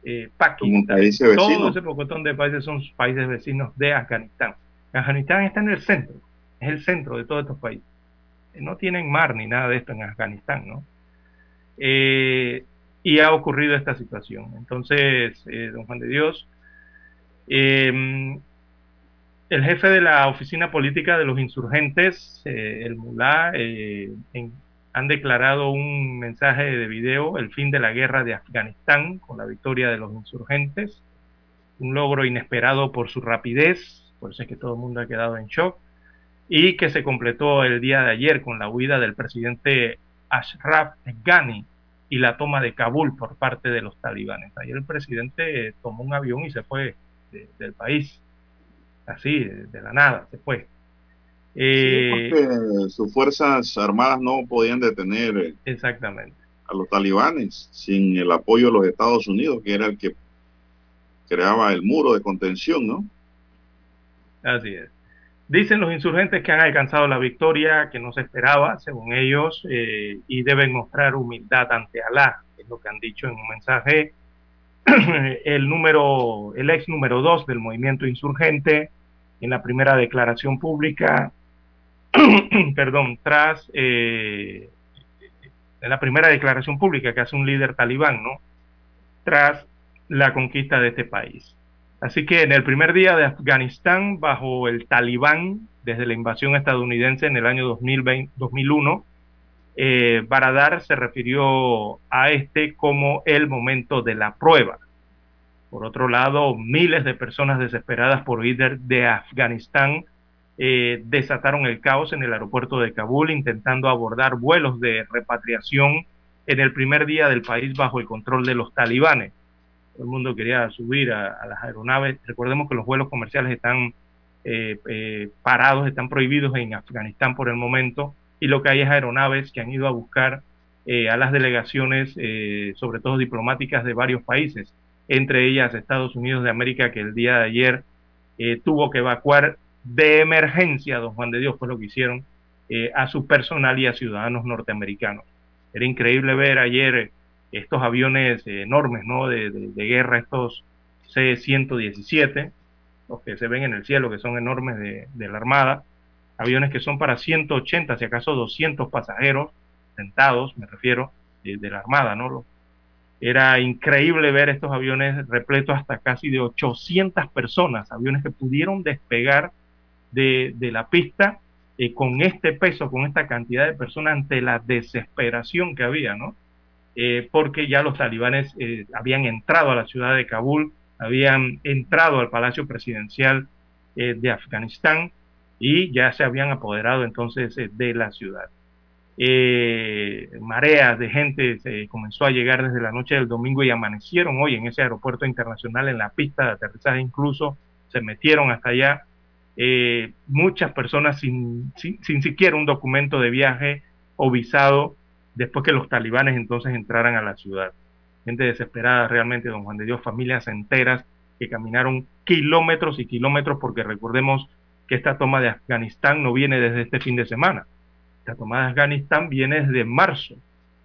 eh, Pakistán. Todo ese pocotón de países son países vecinos de Afganistán. Afganistán está en el centro, es el centro de todos estos países. No tienen mar ni nada de esto en Afganistán, ¿no? Eh, y ha ocurrido esta situación. Entonces, eh, don Juan de Dios, eh, el jefe de la oficina política de los insurgentes, eh, el Mulá, eh, han declarado un mensaje de video, el fin de la guerra de Afganistán con la victoria de los insurgentes, un logro inesperado por su rapidez, por eso es que todo el mundo ha quedado en shock, y que se completó el día de ayer con la huida del presidente Ashraf Ghani, y la toma de Kabul por parte de los talibanes. Ayer el presidente tomó un avión y se fue de, del país, así, de, de, la nada, se fue. Eh, sí, porque sus fuerzas armadas no podían detener exactamente. a los talibanes sin el apoyo de los Estados Unidos, que era el que creaba el muro de contención, ¿no? Así es. Dicen los insurgentes que han alcanzado la victoria que no se esperaba, según ellos, eh, y deben mostrar humildad ante Alá, es lo que han dicho en un mensaje. el número, el ex número dos del movimiento insurgente, en la primera declaración pública, perdón, tras eh, la primera declaración pública que hace un líder talibán, ¿no? Tras la conquista de este país. Así que en el primer día de Afganistán, bajo el talibán, desde la invasión estadounidense en el año 2020, 2001, eh, Baradar se refirió a este como el momento de la prueba. Por otro lado, miles de personas desesperadas por huir de Afganistán eh, desataron el caos en el aeropuerto de Kabul intentando abordar vuelos de repatriación en el primer día del país bajo el control de los talibanes todo el mundo quería subir a, las aeronaves. Recordemos que los vuelos comerciales están eh, eh, parados, están prohibidos en Afganistán por el momento, y lo que hay es aeronaves que han ido a buscar eh, a las delegaciones, eh, sobre todo diplomáticas de varios países, entre ellas Estados Unidos de América, que el día de ayer tuvo que evacuar de emergencia, don Juan de Dios, fue lo que hicieron, a su personal y a ciudadanos norteamericanos. Era increíble ver ayer estos aviones enormes, ¿no? De, de, guerra, estos C-117, los que se ven en el cielo, que son enormes de, de, la Armada, aviones que son para 180, si acaso 200 pasajeros sentados, me refiero, de, de la Armada, ¿no? Era increíble ver estos aviones repletos hasta casi de 800 personas, aviones que pudieron despegar de, de la pista eh, con este peso, con esta cantidad de personas ante la desesperación que había, ¿no? Eh, porque ya los talibanes eh, habían entrado a la ciudad de Kabul, habían entrado al palacio presidencial eh, de Afganistán y ya se habían apoderado entonces de la ciudad. mareas de gente se comenzó a llegar desde la noche del domingo y amanecieron hoy en ese aeropuerto internacional en la pista de aterrizaje incluso se metieron hasta allá muchas personas sin, sin, sin, siquiera un documento de viaje o visado después que los talibanes entonces entraran a la ciudad. Gente desesperada realmente, don Juan de Dios, familias enteras que caminaron kilómetros y kilómetros porque recordemos que esta toma de Afganistán no viene desde este fin de semana. La toma de Afganistán viene desde marzo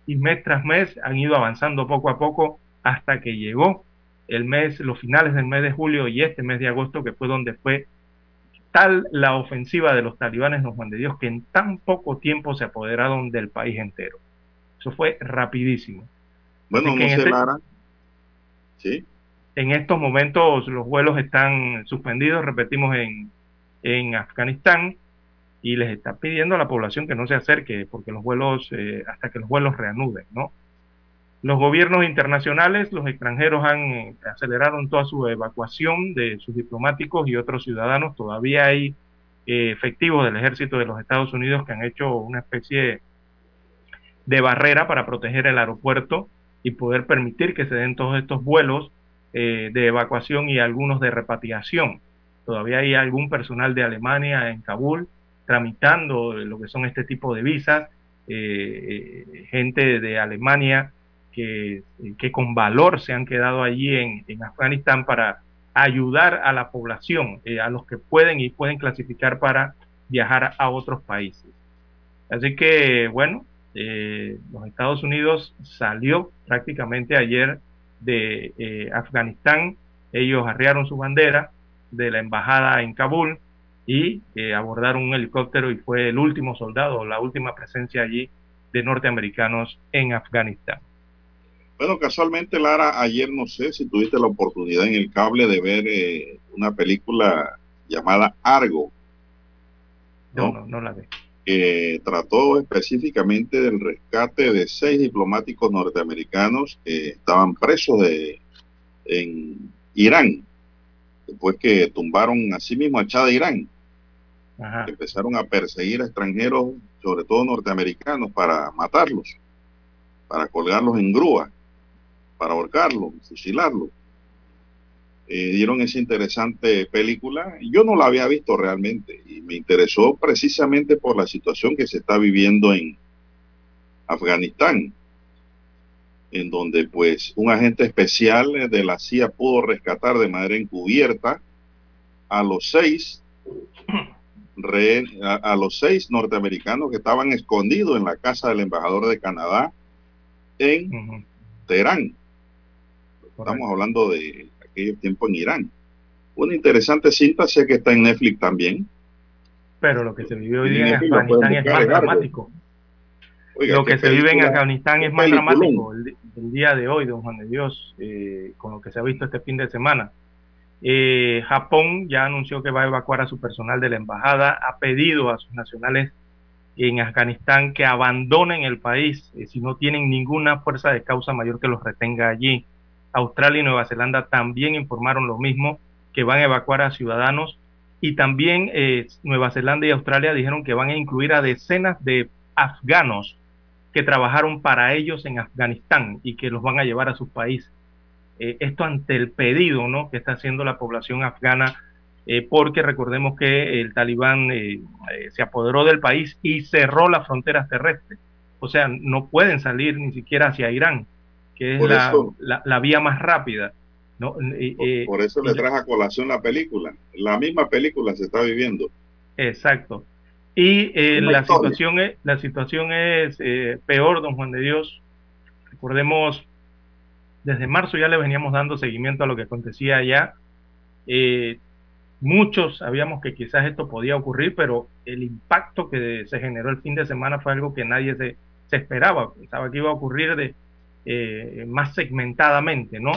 y mes tras mes han ido avanzando poco a poco hasta que llegó el mes, los finales del mes de julio y este mes de agosto, que fue donde fue tal la ofensiva de los talibanes, don Juan de Dios, que en tan poco tiempo se apoderaron del país entero. Eso fue rapidísimo. Bueno, no este. Sí. En estos momentos los vuelos están suspendidos, repetimos, en, en Afganistán y les está pidiendo a la población que no se acerque porque los vuelos, eh, hasta que los vuelos reanuden, ¿no? Los gobiernos internacionales, los extranjeros han eh, aceleraron toda su evacuación de sus diplomáticos y otros ciudadanos. Todavía hay eh, efectivos del ejército de los Estados Unidos que han hecho una especie de barrera para proteger el aeropuerto y poder permitir que se den todos estos vuelos eh, de evacuación y algunos de repatriación. Todavía hay algún personal de Alemania en Kabul tramitando lo que son este tipo de visas, gente de Alemania que, con valor se han quedado allí en, en Afganistán para ayudar a la población, eh, a los que pueden y pueden clasificar para viajar a otros países. Así que, bueno, eh, los Estados Unidos salió prácticamente ayer de eh, Afganistán, ellos arriaron su bandera de la embajada en Kabul y eh, abordaron un helicóptero y fue el último soldado, la última presencia allí de norteamericanos en Afganistán. Bueno, casualmente, Lara, ayer no sé si tuviste la oportunidad en el cable de ver eh, una película llamada Argo. No, no, no, no la vi. Que trató específicamente del rescate de seis diplomáticos norteamericanos que estaban presos de, en Irán, después que tumbaron a sí mismo a Chad de Irán. Ajá. Empezaron a perseguir a extranjeros, sobre todo norteamericanos, para matarlos, para colgarlos en grúa para ahorcarlo, fusilarlo. Eh, dieron esa interesante película. Yo no la había visto realmente y me interesó precisamente por la situación que se está viviendo en Afganistán, en donde pues un agente especial de la CIA pudo rescatar de manera encubierta a los seis a, a los seis norteamericanos que estaban escondidos en la casa del embajador de Canadá en uh -huh. Teherán. Estamos hablando de aquellos tiempos en Irán. Una interesante cinta, sé que está en Netflix también. Pero lo que se vive hoy día en Afganistán es más dramático. Oiga, lo que se vive en Afganistán es más peliculón. dramático el, el, día de hoy, don Juan de Dios, eh, con lo que se ha visto este fin de semana. Eh, Japón ya anunció que va a evacuar a su personal de la embajada, ha pedido a sus nacionales en Afganistán que abandonen el país eh, si no tienen ninguna fuerza de causa mayor que los retenga allí. Australia y Nueva Zelanda también informaron lo mismo, que van a evacuar a ciudadanos y también eh, Nueva Zelanda y Australia dijeron que van a incluir a decenas de afganos que trabajaron para ellos en Afganistán y que los van a llevar a sus países. Eh, esto ante el pedido ¿no? que está haciendo la población afgana, eh, porque recordemos que el talibán eh, se apoderó del país y cerró las fronteras terrestres. O sea, no pueden salir ni siquiera hacia Irán que es la, la, la, vía más rápida. ¿no? Eh, por, por, eso le traje a colación la película. La misma película se está viviendo. Exacto. Y eh, la, situación es, la situación es eh, peor, don Juan de Dios. Recordemos, desde marzo ya le veníamos dando seguimiento a lo que acontecía allá. muchos sabíamos que quizás esto podía ocurrir, pero el impacto que se generó el fin de semana fue algo que nadie se, se esperaba. Pensaba que iba a ocurrir de, eh, más segmentadamente, ¿no?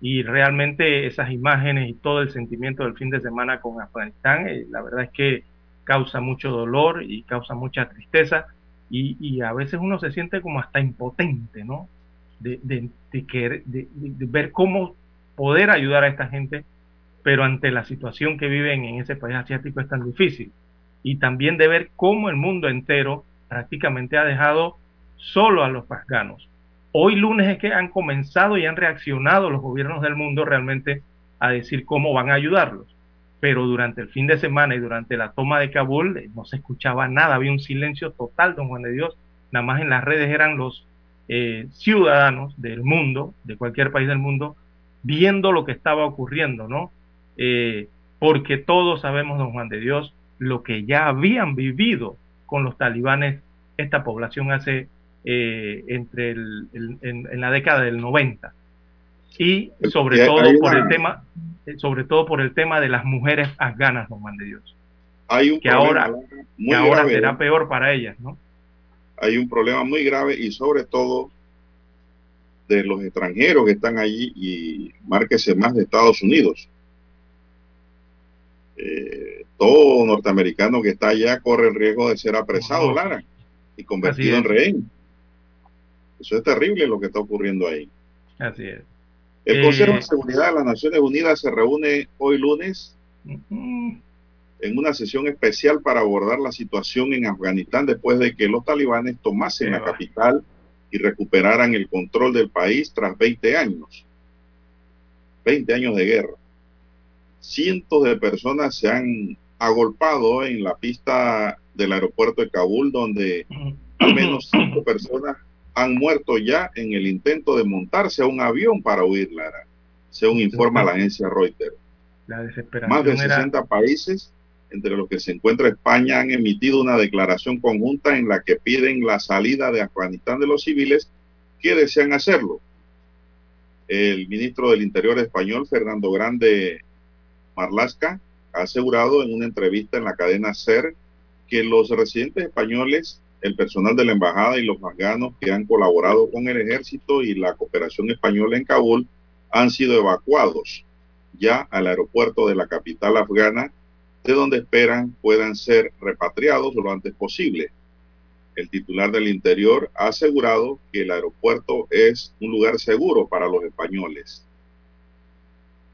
Y realmente esas imágenes y todo el sentimiento del fin de semana con Afganistán, eh, la verdad es que causa mucho dolor y causa mucha tristeza y, y a veces uno se siente como hasta impotente, ¿no? De, de, de, que, de, ver cómo poder ayudar a esta gente, pero ante la situación que viven en ese país asiático es tan difícil. Y también de ver cómo el mundo entero prácticamente ha dejado solo a los afganos. Hoy lunes es que han comenzado y han reaccionado los gobiernos del mundo realmente a decir cómo van a ayudarlos. Pero durante el fin de semana y durante la toma de Kabul eh, no se escuchaba nada, había un silencio total, don Juan de Dios. Nada más en las redes eran los eh, ciudadanos del mundo, de cualquier país del mundo, viendo lo que estaba ocurriendo, ¿no? Eh, porque todos sabemos, don Juan de Dios, lo que ya habían vivido con los talibanes esta población hace eh, entre el, en, la década del 90 y sobre todo por el tema sobre todo por el tema de las mujeres afganas don Juan de Dios hay un que ahora que ahora será peor para ellas no hay un problema muy grave y sobre todo de los extranjeros que están allí y márquese más de Estados Unidos. Eh, todo norteamericano que está allá corre el riesgo de ser apresado, Lara, y convertido en rehén. Eso es terrible lo que está ocurriendo ahí. Así es. El Consejo de eh, Seguridad de las Naciones Unidas se reúne hoy lunes en una sesión especial para abordar la situación en Afganistán después de que los talibanes tomasen la capital y recuperaran el control del país tras 20 años. 20 años de guerra. Cientos de personas se han agolpado en la pista del aeropuerto de Kabul, donde al menos cinco personas han muerto ya en el intento de montarse a un avión para huir, Lara, según informa la agencia Reuters. Más de 60 países entre los que se encuentra España, han emitido una declaración conjunta en la que piden la salida de Afganistán de los civiles que desean hacerlo. El ministro del Interior español, Fernando Grande Marlasca, ha asegurado en una entrevista en la cadena SER que los residentes españoles, el personal de la embajada y los afganos que han colaborado con el ejército y la cooperación española en Kabul han sido evacuados ya al aeropuerto de la capital afgana de donde esperan puedan ser repatriados lo antes posible. El titular del Interior ha asegurado que el aeropuerto es un lugar seguro para los españoles.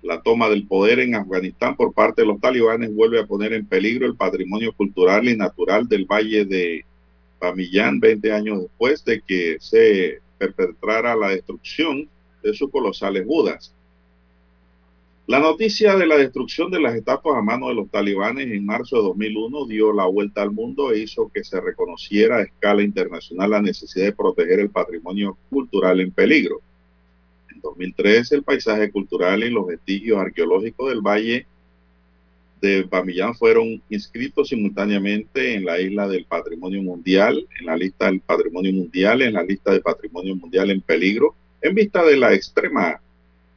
La toma del poder en Afganistán por parte de los talibanes vuelve a poner en peligro el patrimonio cultural y natural del valle de Bamillán 20 años después de que se perpetrara la destrucción de sus colosales budas. La noticia de la destrucción de las estatuas a mano de los talibanes en marzo de 2001 dio la vuelta al mundo e hizo que se reconociera a escala internacional la necesidad de proteger el patrimonio cultural en peligro. En 2003, el paisaje cultural y los vestigios arqueológicos del valle de Bamillán fueron inscritos simultáneamente en la isla del patrimonio mundial, en la lista del patrimonio mundial, en la lista de patrimonio mundial en peligro, en vista de la extrema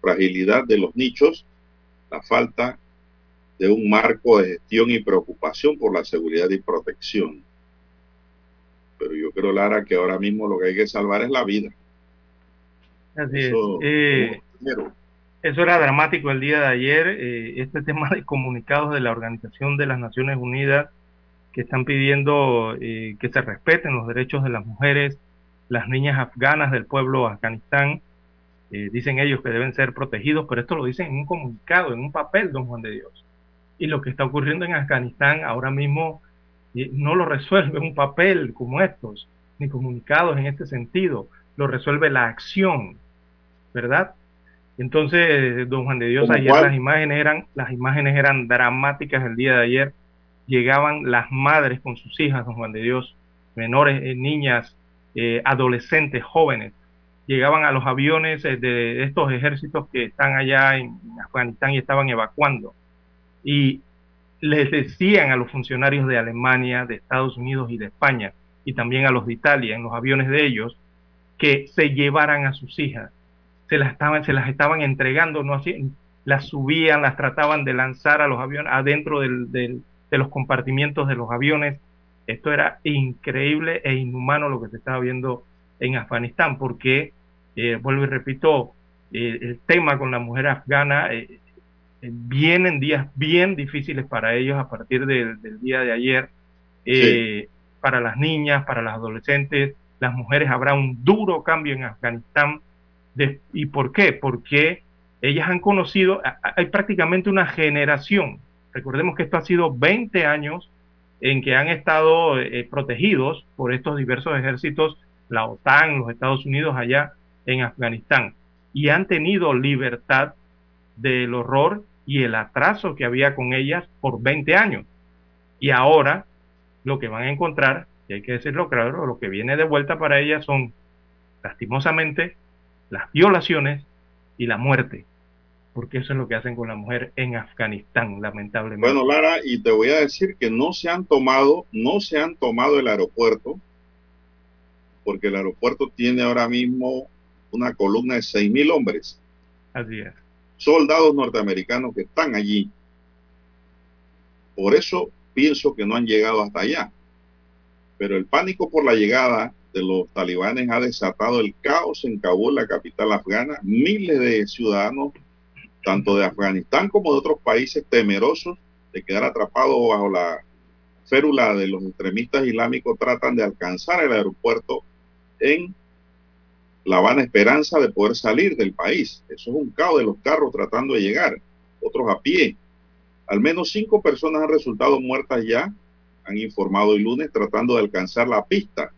fragilidad de los nichos la falta de un marco de gestión y preocupación por la seguridad y protección. Pero yo creo, Lara, que ahora mismo lo que hay que salvar es la vida. Así eso, es. Eh, eso era dramático el día de ayer, eh, este tema de comunicados de la Organización de las Naciones Unidas que están pidiendo eh, que se respeten los derechos de las mujeres, las niñas afganas del pueblo Afganistán, eh, dicen ellos que deben ser protegidos, pero esto lo dicen en un comunicado, en un papel, don Juan de Dios. Y lo que está ocurriendo en Afganistán ahora mismo eh, no lo resuelve un papel como estos, ni comunicados en este sentido, lo resuelve la acción, ¿verdad? Entonces, don Juan de Dios, ayer las imágenes eran, las imágenes eran dramáticas el día de ayer. Llegaban las madres con sus hijas, don Juan de Dios, menores, eh, niñas, adolescentes, jóvenes, llegaban a los aviones eh, de estos ejércitos que están allá en Afganistán y estaban evacuando. Y les decían a los funcionarios de Alemania, de Estados Unidos y de España, y también a los de Italia, en los aviones de ellos, que se llevaran a sus hijas. Se las estaban, se las estaban entregando, no así, las subían, las trataban de lanzar a los aviones, adentro de los compartimientos de los aviones. Esto era increíble e inhumano lo que se estaba viendo en Afganistán, porque eh, vuelvo y repito, eh, el tema con la mujer afgana eh, vienen días bien difíciles para ellos a partir del día de ayer. Para las niñas, para las adolescentes, las mujeres habrá un duro cambio en Afganistán. ¿Y por qué? Porque ellas han conocido, hay prácticamente una generación. Recordemos que esto ha sido 20 años en que han estado eh, protegidos por estos diversos ejércitos, la OTAN, los Estados Unidos allá en Afganistán, y han tenido libertad del horror y el atraso que había con ellas por 20 años. Y ahora lo que van a encontrar, y hay que decirlo claro, lo que viene de vuelta para ellas son, lastimosamente, las violaciones y la muerte porque eso es lo que hacen con la mujer en Afganistán, lamentablemente. Bueno, Lara, y te voy a decir que no se han tomado, no se han tomado el aeropuerto, porque el aeropuerto tiene ahora mismo una columna de seis mil hombres. Así es. Soldados norteamericanos que están allí. Por eso pienso que no han llegado hasta allá. Pero el pánico por la llegada de los talibanes ha desatado el caos en Kabul, la capital afgana. Miles de ciudadanos tanto de Afganistán como de otros países temerosos de quedar atrapados bajo la férula de los extremistas islámicos, tratan de alcanzar el aeropuerto en La Habana Esperanza de poder salir del país. Eso es un caos de los carros tratando de llegar, otros a pie. Al menos cinco personas han resultado muertas ya, han informado el lunes, tratando de alcanzar la pista,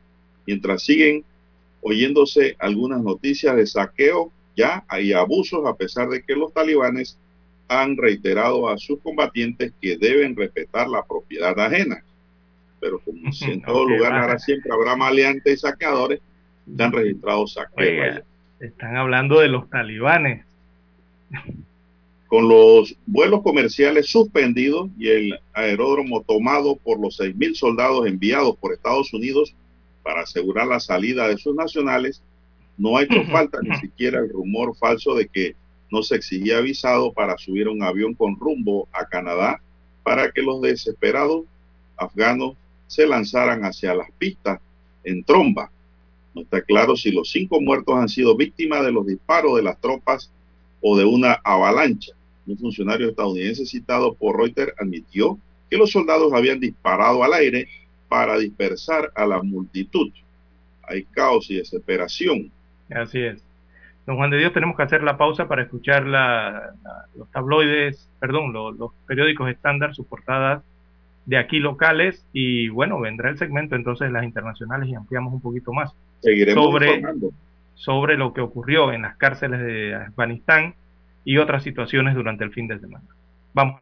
mientras siguen oyéndose algunas noticias de saqueo ya hay abusos a pesar de que los talibanes han reiterado a sus combatientes que deben respetar la propiedad ajena. Pero como en todo lugar ahora siempre habrá maleantes y saqueadores, que han registrado saqueos. están hablando de los talibanes. Con los vuelos comerciales suspendidos y el aeródromo tomado por los 6.000 soldados enviados por Estados Unidos para asegurar la salida de sus nacionales, no ha hecho falta ni siquiera el rumor falso de que no se exigía visado para subir un avión con rumbo a Canadá para que los desesperados afganos se lanzaran hacia las pistas en tromba. No está claro si los cinco muertos han sido víctimas de los disparos de las tropas o de una avalancha. Un funcionario estadounidense citado por Reuters admitió que los soldados habían disparado al aire para dispersar a la multitud. Hay caos y desesperación Así es. Don Juan de Dios, tenemos que hacer la pausa para escuchar los tabloides, perdón, los, periódicos estándar, sus portadas de aquí locales y bueno, vendrá el segmento entonces de las internacionales y ampliamos un poquito más sobre, sobre lo que ocurrió en las cárceles de Afganistán y otras situaciones durante el fin de semana. Vamos.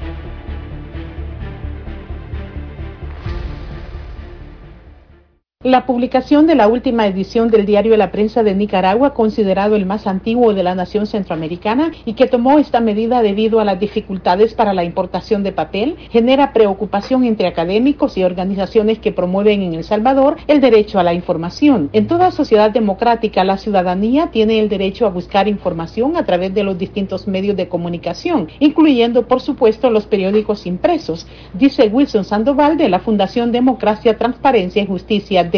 La publicación de la última edición del diario de la prensa de Nicaragua, considerado el más antiguo de la nación centroamericana y que tomó esta medida debido a las dificultades para la importación de papel, genera preocupación entre académicos y organizaciones que promueven en El Salvador el derecho a la información. En toda sociedad democrática, la ciudadanía tiene el derecho a buscar información a través de los distintos medios de comunicación, incluyendo, por supuesto, los periódicos impresos, dice Wilson Sandoval de la Fundación Democracia, Transparencia y Justicia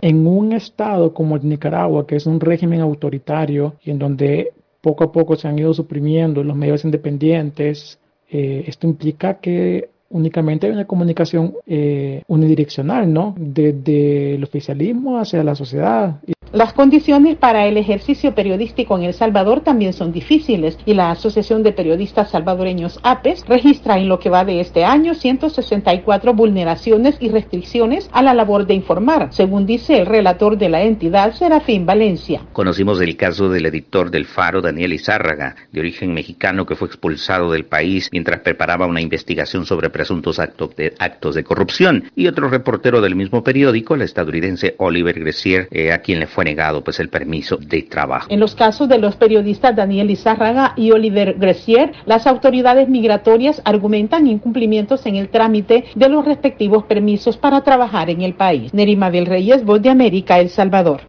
en un estado como Nicaragua, que es un régimen autoritario y en donde poco a poco se han ido suprimiendo los medios independientes, eh, esto implica que únicamente hay una comunicación eh, unidireccional, ¿no? Desde el oficialismo hacia la sociedad. Las condiciones para el ejercicio periodístico en El Salvador también son difíciles y la Asociación de Periodistas Salvadoreños APES registra en lo que va de este año 164 vulneraciones y restricciones a la labor de informar, según dice el relator de la entidad, Serafín Valencia. Conocimos el caso del editor del Faro, Daniel Izárraga, de origen mexicano, que fue expulsado del país mientras preparaba una investigación sobre presuntos actos de, corrupción, y otro reportero del mismo periódico, el estadounidense Oliver Gressier, eh, a quien le fue negado pues el permiso de trabajo. En los casos de los periodistas Daniel Izárraga y Oliver Gressier, las autoridades migratorias argumentan incumplimientos en el trámite de los respectivos permisos para trabajar en el país. Nerima del Reyes, Voz de América, El Salvador.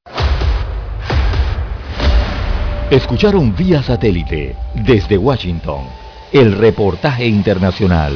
Escucharon vía satélite desde Washington el reportaje internacional.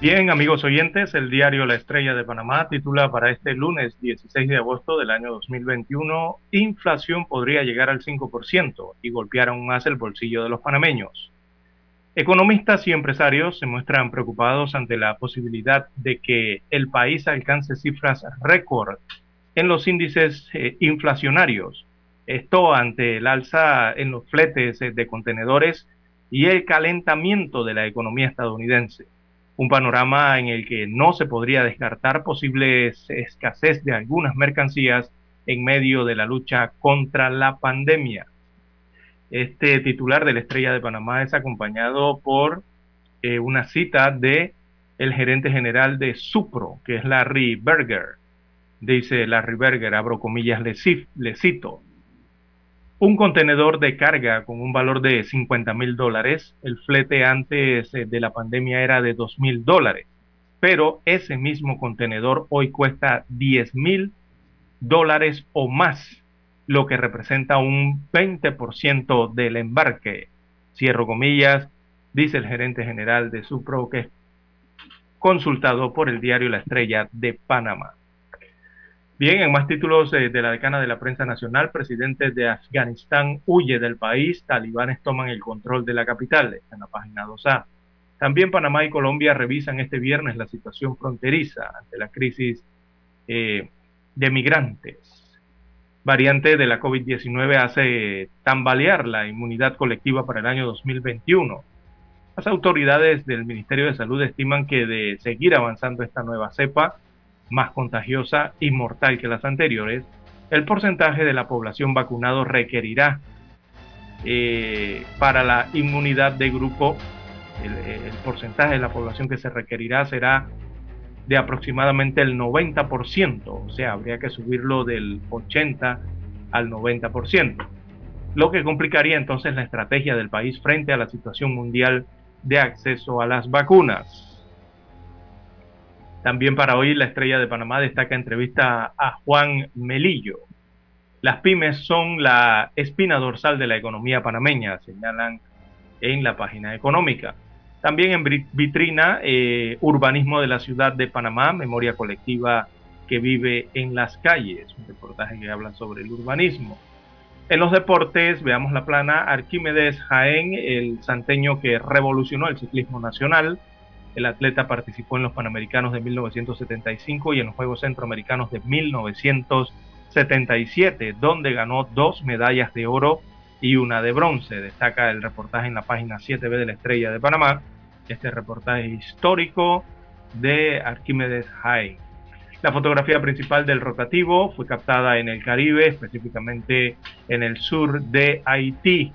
Bien, amigos oyentes, el diario La Estrella de Panamá titula para este lunes 16 de agosto del año 2021, inflación podría llegar al 5% y golpear aún más el bolsillo de los panameños. Economistas y empresarios se muestran preocupados ante la posibilidad de que el país alcance cifras récord en los índices eh, inflacionarios. Esto ante el alza en los fletes eh, de contenedores y el calentamiento de la economía estadounidense un panorama en el que no se podría descartar posibles escasez de algunas mercancías en medio de la lucha contra la pandemia. Este titular de la Estrella de Panamá es acompañado por eh, una cita de el gerente general de Supro, que es Larry Berger. Dice Larry Berger, abro comillas, le cito, un contenedor de carga con un valor de 50 mil dólares, el flete antes eh, de la pandemia era de 2 mil dólares, pero ese mismo contenedor hoy cuesta 10 mil dólares o más, lo que representa un 20% del embarque. Cierro comillas, dice el gerente general de Supro, que es consultado por el diario La Estrella de Panamá. Bien, en más títulos eh, de la decana de la prensa nacional, presidente de Afganistán huye del país, talibanes toman el control de la capital, en la página 2A. También Panamá y Colombia revisan este viernes la situación fronteriza ante la crisis eh, de migrantes. Variante de la COVID-19 hace tambalear la inmunidad colectiva para el año 2021. Las autoridades del Ministerio de Salud estiman que de seguir avanzando esta nueva cepa, más contagiosa y mortal que las anteriores, el porcentaje de la población vacunado requerirá eh, para la inmunidad de grupo, el, el, porcentaje de la población que se requerirá será de aproximadamente el 90%, o sea, habría que subirlo del 80 al 90%, lo que complicaría entonces la estrategia del país frente a la situación mundial de acceso a las vacunas. También para hoy la estrella de Panamá destaca entrevista a Juan Melillo. Las pymes son la espina dorsal de la economía panameña, señalan en la página económica. También en vitrina, eh, urbanismo de la ciudad de Panamá, memoria colectiva que vive en las calles, un reportaje que habla sobre el urbanismo. En los deportes, veamos la plana, Arquímedes Jaén, el santeño que revolucionó el ciclismo nacional, el atleta participó en los Panamericanos de 1975 y en los Juegos Centroamericanos de 1977, donde ganó dos medallas de oro y una de bronce. Destaca el reportaje en la página 7B de la Estrella de Panamá, este reportaje histórico de Arquímedes High. La fotografía principal del rotativo fue captada en el Caribe, específicamente en el sur de Haití.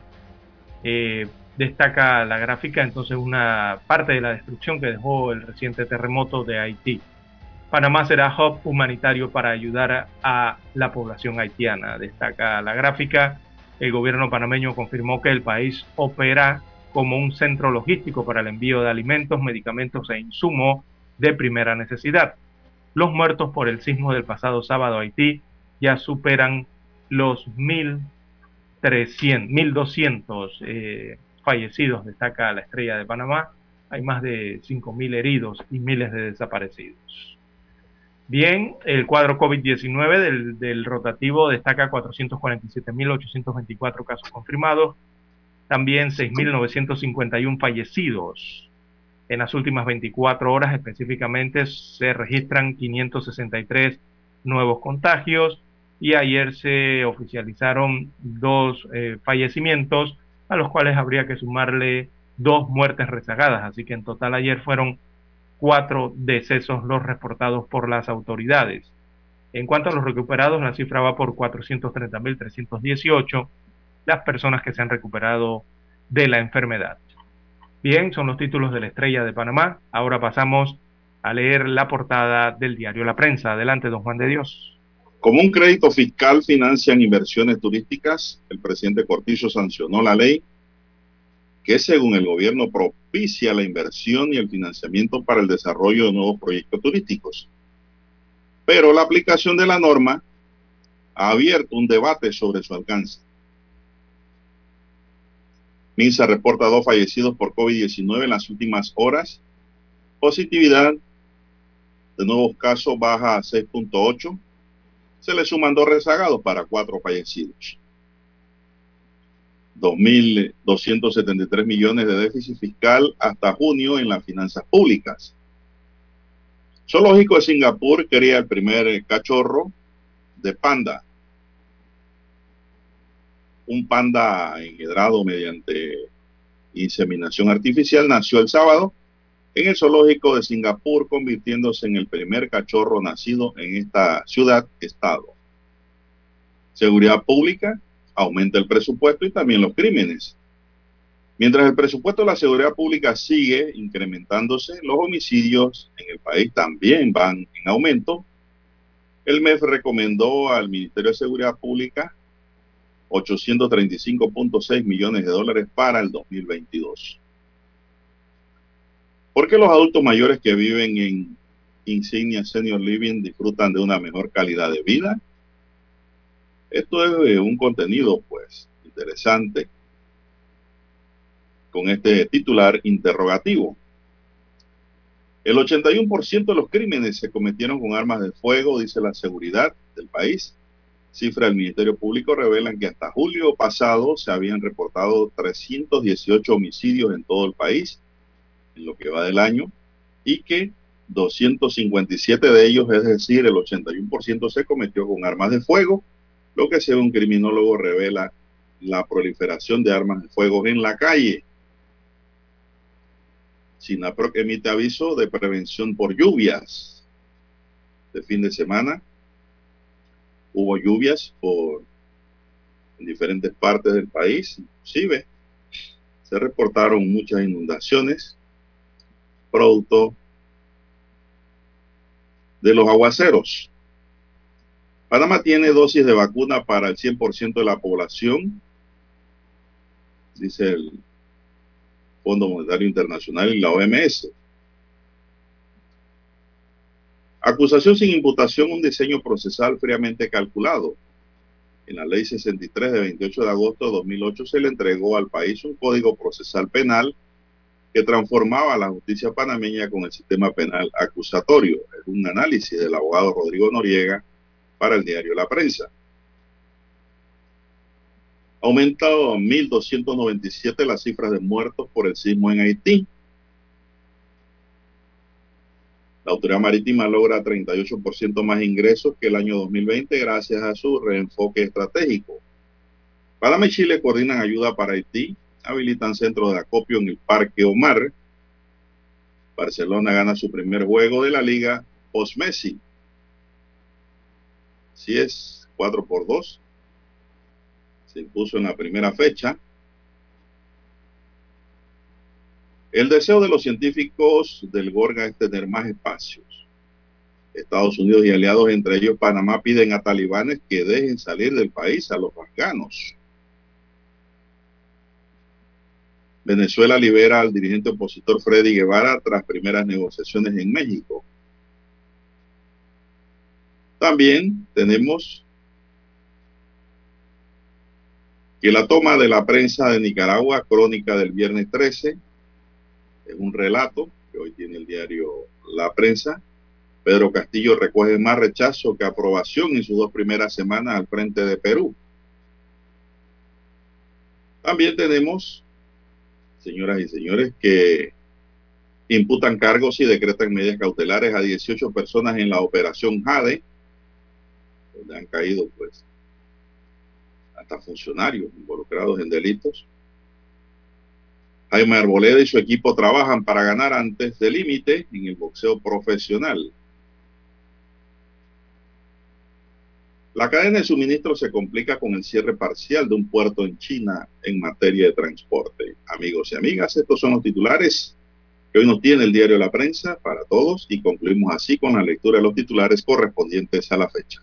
Eh, destaca la gráfica entonces una parte de la destrucción que dejó el reciente terremoto de Haití. Panamá será hub humanitario para ayudar a la población haitiana, destaca la gráfica. El gobierno panameño confirmó que el país opera como un centro logístico para el envío de alimentos, medicamentos e insumos de primera necesidad. Los muertos por el sismo del pasado sábado Haití ya superan los 1.300, 1.200 eh, fallecidos, destaca la estrella de Panamá, hay más de 5.000 heridos y miles de desaparecidos. Bien, el cuadro COVID-19 del, rotativo destaca 447.824 casos confirmados, también 6.951 fallecidos. En las últimas 24 horas específicamente se registran 563 nuevos contagios y ayer se oficializaron dos eh, fallecimientos a los cuales habría que sumarle dos muertes rezagadas. Así que en total ayer fueron cuatro decesos los reportados por las autoridades. En cuanto a los recuperados, la cifra va por 430.318 las personas que se han recuperado de la enfermedad. Bien, son los títulos de la estrella de Panamá. Ahora pasamos a leer la portada del diario La Prensa. Adelante, don Juan de Dios. Como un crédito fiscal financian inversiones turísticas, el presidente Cortizo sancionó la ley que según el gobierno propicia la inversión y el financiamiento para el desarrollo de nuevos proyectos turísticos. Pero la aplicación de la norma ha abierto un debate sobre su alcance. MINSA reporta dos fallecidos por COVID-19 en las últimas horas. Positividad de nuevos casos baja a 6.8. Se le suman dos rezagados para cuatro fallecidos. 2.273 millones de déficit fiscal hasta junio en las finanzas públicas. Zoológico de Singapur quería el primer cachorro de panda un panda engendrado mediante inseminación artificial nació el sábado en el zoológico de Singapur, convirtiéndose en el primer cachorro nacido en esta ciudad-estado. Seguridad pública aumenta el presupuesto y también los crímenes. Mientras el presupuesto de la seguridad pública sigue incrementándose, los homicidios en el país también van en aumento. El MEF recomendó al Ministerio de Seguridad Pública 835.6 millones de dólares para el 2022. ¿Por qué los adultos mayores que viven en Insignia Senior Living disfrutan de una mejor calidad de vida? Esto es un contenido, pues, interesante con este titular interrogativo. El 81% de los crímenes se cometieron con armas de fuego, dice la seguridad del país. Cifras del Ministerio Público revelan que hasta julio pasado se habían reportado 318 homicidios en todo el país, en lo que va del año, y que 257 de ellos, es decir, el 81% se cometió con armas de fuego, lo que según un criminólogo revela la proliferación de armas de fuego en la calle. SINAPROC emite aviso de prevención por lluvias de fin de semana hubo lluvias por en diferentes partes del país, inclusive se reportaron muchas inundaciones producto de los aguaceros. Panamá tiene dosis de vacuna para el 100% de la población, dice el Fondo Monetario Internacional y la OMS. Acusación sin imputación, un diseño procesal fríamente calculado. En la ley 63 de 28 de agosto de 2008 se le entregó al país un código procesal penal que transformaba la justicia panameña con el sistema penal acusatorio. Es un análisis del abogado Rodrigo Noriega para el diario La Prensa. Aumentado a 1.297 las cifras de muertos por el sismo en Haití. La Autoridad Marítima logra 38% más ingresos que el año 2020 gracias a su reenfoque estratégico. Panamá y Chile coordinan ayuda para Haití, habilitan centros de acopio en el Parque Omar. Barcelona gana su primer juego de la liga post-Messi. Si es 4 por 2. Se impuso en la primera fecha. El deseo de los científicos del Gorga es tener más espacios. Estados Unidos y aliados, entre ellos Panamá, piden a talibanes que dejen salir del país a los afganos. Venezuela libera al dirigente opositor Freddy Guevara tras primeras negociaciones en México. También tenemos que la toma de la prensa de Nicaragua, crónica del viernes 13, Es un relato que hoy tiene el diario La Prensa. Pedro Castillo recoge más rechazo que aprobación en sus dos primeras semanas al frente de Perú. También tenemos, señoras y señores, que imputan cargos y decretan medidas cautelares a 18 personas en la operación Jade, donde han caído pues hasta funcionarios involucrados en delitos. Jaime Arboleda y su equipo trabajan para ganar antes del límite en el boxeo profesional. La cadena de suministro se complica con el cierre parcial de un puerto en China en materia de transporte. Amigos y amigas, estos son los titulares que hoy nos tiene el diario La Prensa para todos y concluimos así con la lectura de los titulares correspondientes a la fecha.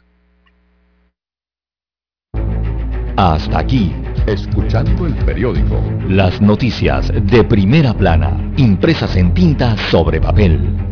Hasta aquí, escuchando el periódico. Las noticias de primera plana, impresas en tinta sobre papel.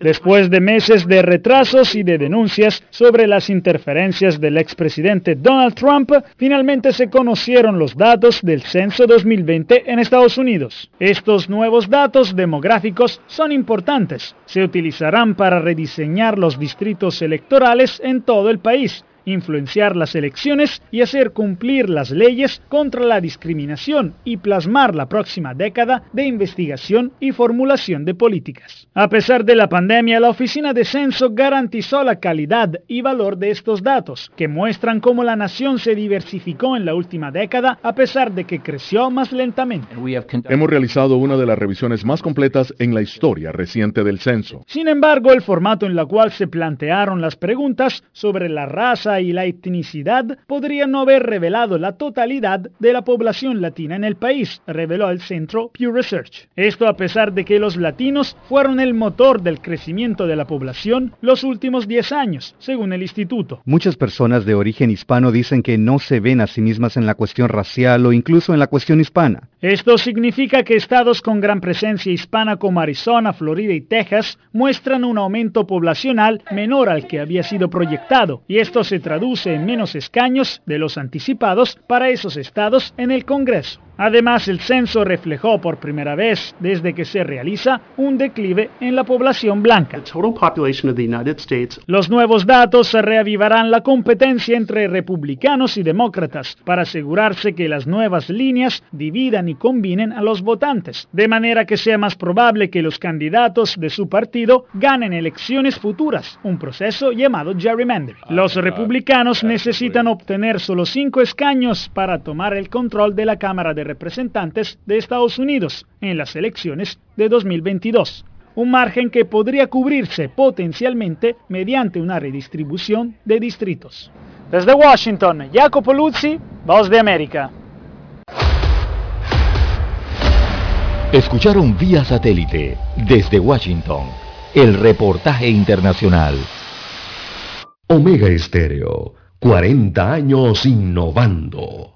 Después de meses de retrasos y de denuncias sobre las interferencias del expresidente Donald Trump, finalmente se conocieron los datos del censo 2020 en Estados Unidos. Estos nuevos datos demográficos son importantes. Se utilizarán para rediseñar los distritos electorales en todo el país influenciar las elecciones y hacer cumplir las leyes contra la discriminación y plasmar la próxima década de investigación y formulación de políticas. A pesar de la pandemia, la Oficina de Censo garantizó la calidad y valor de estos datos, que muestran cómo la nación se diversificó en la última década a pesar de que creció más lentamente. Hemos realizado una de las revisiones más completas en la historia reciente del censo. Sin embargo, el formato en la cual se plantearon las preguntas sobre la raza y la etnicidad podría no haber revelado la totalidad de la población latina en el país, reveló el centro Pew Research. Esto a pesar de que los latinos fueron el motor del crecimiento de la población los últimos 10 años, según el instituto. Muchas personas de origen hispano dicen que no se ven a sí mismas en la cuestión racial o incluso en la cuestión hispana. Esto significa que estados con gran presencia hispana como Arizona, Florida y Texas muestran un aumento poblacional menor al que había sido proyectado, y esto se traduce en menos escaños de los anticipados para esos estados en el Congreso. Además, el censo reflejó por primera vez desde que se realiza un declive en la población blanca. Los nuevos datos reavivarán la competencia entre republicanos y demócratas para asegurarse que las nuevas líneas dividan y combinen a los votantes, de manera que sea más probable que los candidatos de su partido ganen elecciones futuras, un proceso llamado gerrymandering. Los republicanos necesitan obtener solo cinco escaños para tomar el control de la Cámara de Representantes de Estados Unidos en las elecciones de 2022, un margen que podría cubrirse potencialmente mediante una redistribución de distritos. Desde Washington, Jacopo Luzzi, Voz de América. Escucharon vía satélite desde Washington el reportaje internacional. Omega Estéreo, 40 años innovando.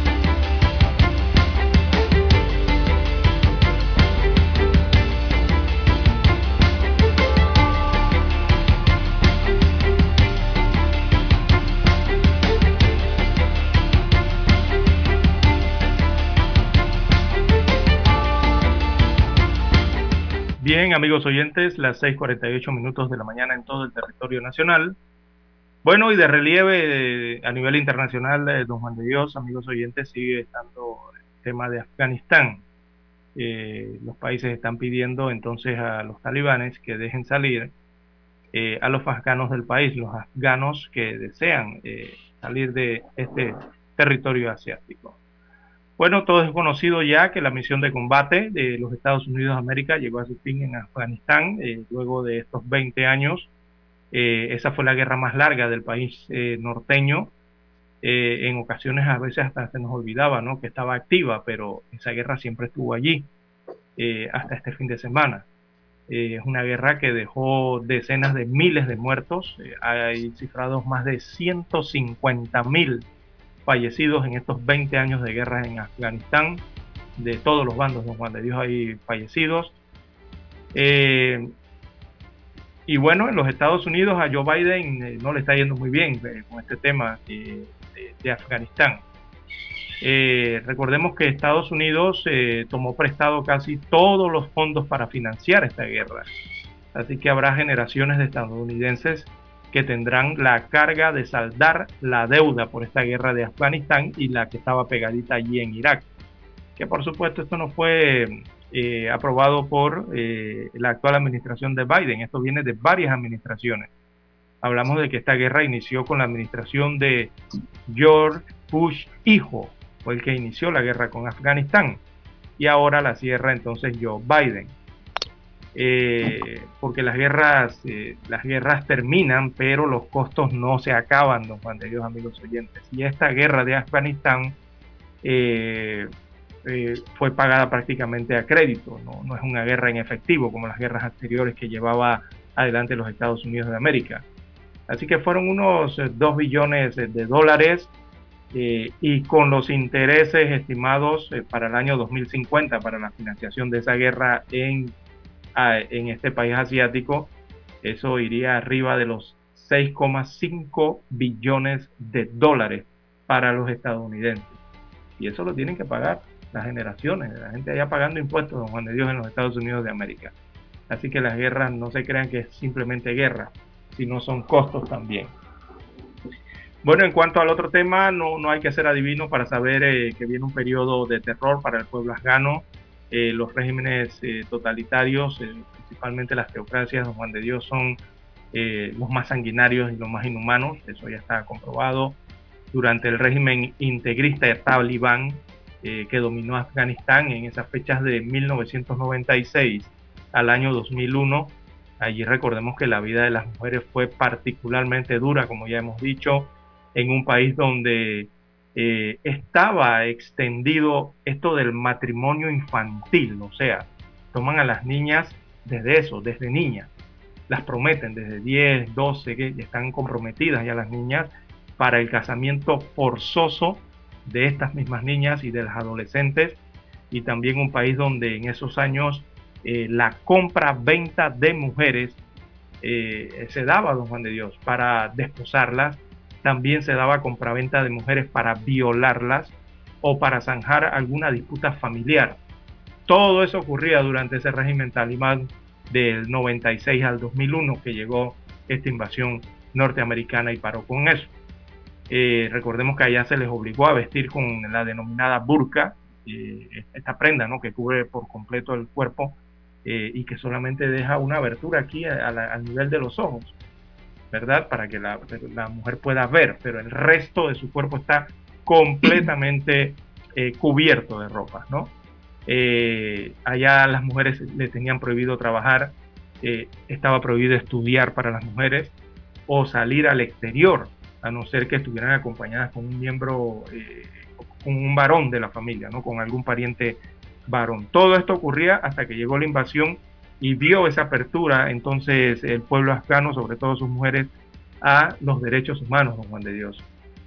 Amigos oyentes, las 6:48 minutos de la mañana en todo el territorio nacional. Bueno, y de relieve eh, a nivel internacional, eh, don Juan de Dios, amigos oyentes, sigue estando el tema de Afganistán. Eh, los países están pidiendo entonces a los talibanes que dejen salir a los afganos del país, los afganos que desean salir de este territorio asiático. Bueno, todo es conocido ya que la misión de combate de los Estados Unidos de América llegó a su fin en Afganistán eh, luego de estos 20 años. Eh, esa fue la guerra más larga del país eh, norteño. en ocasiones a veces hasta se nos olvidaba ¿no? que estaba activa, pero esa guerra siempre estuvo allí hasta este fin de semana. es una guerra que dejó decenas de miles de muertos. hay cifrados más de 150 mil fallecidos en estos 20 años de guerra en Afganistán, de todos los bandos, don Juan de Dios hay fallecidos. Eh, y bueno, en los Estados Unidos a Joe Biden eh, no le está yendo muy bien eh, con este tema de, Afganistán. recordemos que Estados Unidos tomó prestado casi todos los fondos para financiar esta guerra. Así que habrá generaciones de estadounidenses que tendrán la carga de saldar la deuda por esta guerra de Afganistán y la que estaba pegadita allí en Irak. Que por supuesto esto no fue eh, aprobado por eh, la actual administración de Biden, esto viene de varias administraciones. Hablamos de que esta guerra inició con la administración de George Bush hijo, fue el que inició la guerra con Afganistán, y ahora la cierra entonces Joe Biden. Eh, porque las guerras, eh, las guerras terminan, pero los costos no se acaban, don Juan de Dios, amigos oyentes. Y esta guerra de Afganistán eh, fue pagada prácticamente a crédito, ¿no? no es una guerra en efectivo como las guerras anteriores que llevaba adelante los Estados Unidos de América. Así que fueron unos 2 billones de dólares y con los intereses estimados para el año 2050 para la financiación de esa guerra en en este país asiático, eso iría arriba de los 6,5 billones de dólares para los estadounidenses. Y eso lo tienen que pagar las generaciones, la gente allá pagando impuestos, don Juan de Dios, en los Estados Unidos de América. Así que las guerras no se crean que es simplemente guerra, sino son costos también. Bueno, en cuanto al otro tema, no, no hay que ser adivino para saber eh, que viene un periodo de terror para el pueblo afgano. Eh, los regímenes eh, totalitarios, eh, principalmente las teocracias, don Juan de Dios, son los más sanguinarios y los más inhumanos, eso ya está comprobado. Durante el régimen integrista de talibán que dominó Afganistán en esas fechas de 1996 al año 2001, allí recordemos que la vida de las mujeres fue particularmente dura, como ya hemos dicho, en un país donde eh, estaba extendido esto del matrimonio infantil, o sea, toman a las niñas desde eso, desde niñas, las prometen desde 10, 12, que están comprometidas ya las niñas para el casamiento forzoso de estas mismas niñas y de las adolescentes, y también un país donde en esos años eh, la compra-venta de mujeres eh, se daba, don Juan de Dios, para desposarlas también se daba compraventa de mujeres para violarlas o para zanjar alguna disputa familiar. Todo eso ocurría durante ese régimen talibán del 96 al 2001 que llegó esta invasión norteamericana y paró con eso. Eh, recordemos que allá se les obligó a vestir con la denominada burka, eh, esta prenda ¿no? que cubre por completo el cuerpo eh, y que solamente deja una abertura aquí al nivel de los ojos. ¿Verdad? Para que la, mujer pueda ver, pero el resto de su cuerpo está completamente eh, cubierto de ropa, ¿no? Eh, allá las mujeres le tenían prohibido trabajar eh, estaba prohibido estudiar para las mujeres o salir al exterior, a no ser que estuvieran acompañadas con un miembro, con un varón de la familia, ¿no? con algún pariente varón. Todo esto ocurría hasta que llegó la invasión y vio esa apertura entonces el pueblo afgano, sobre todo sus mujeres, a los derechos humanos, don Juan de Dios,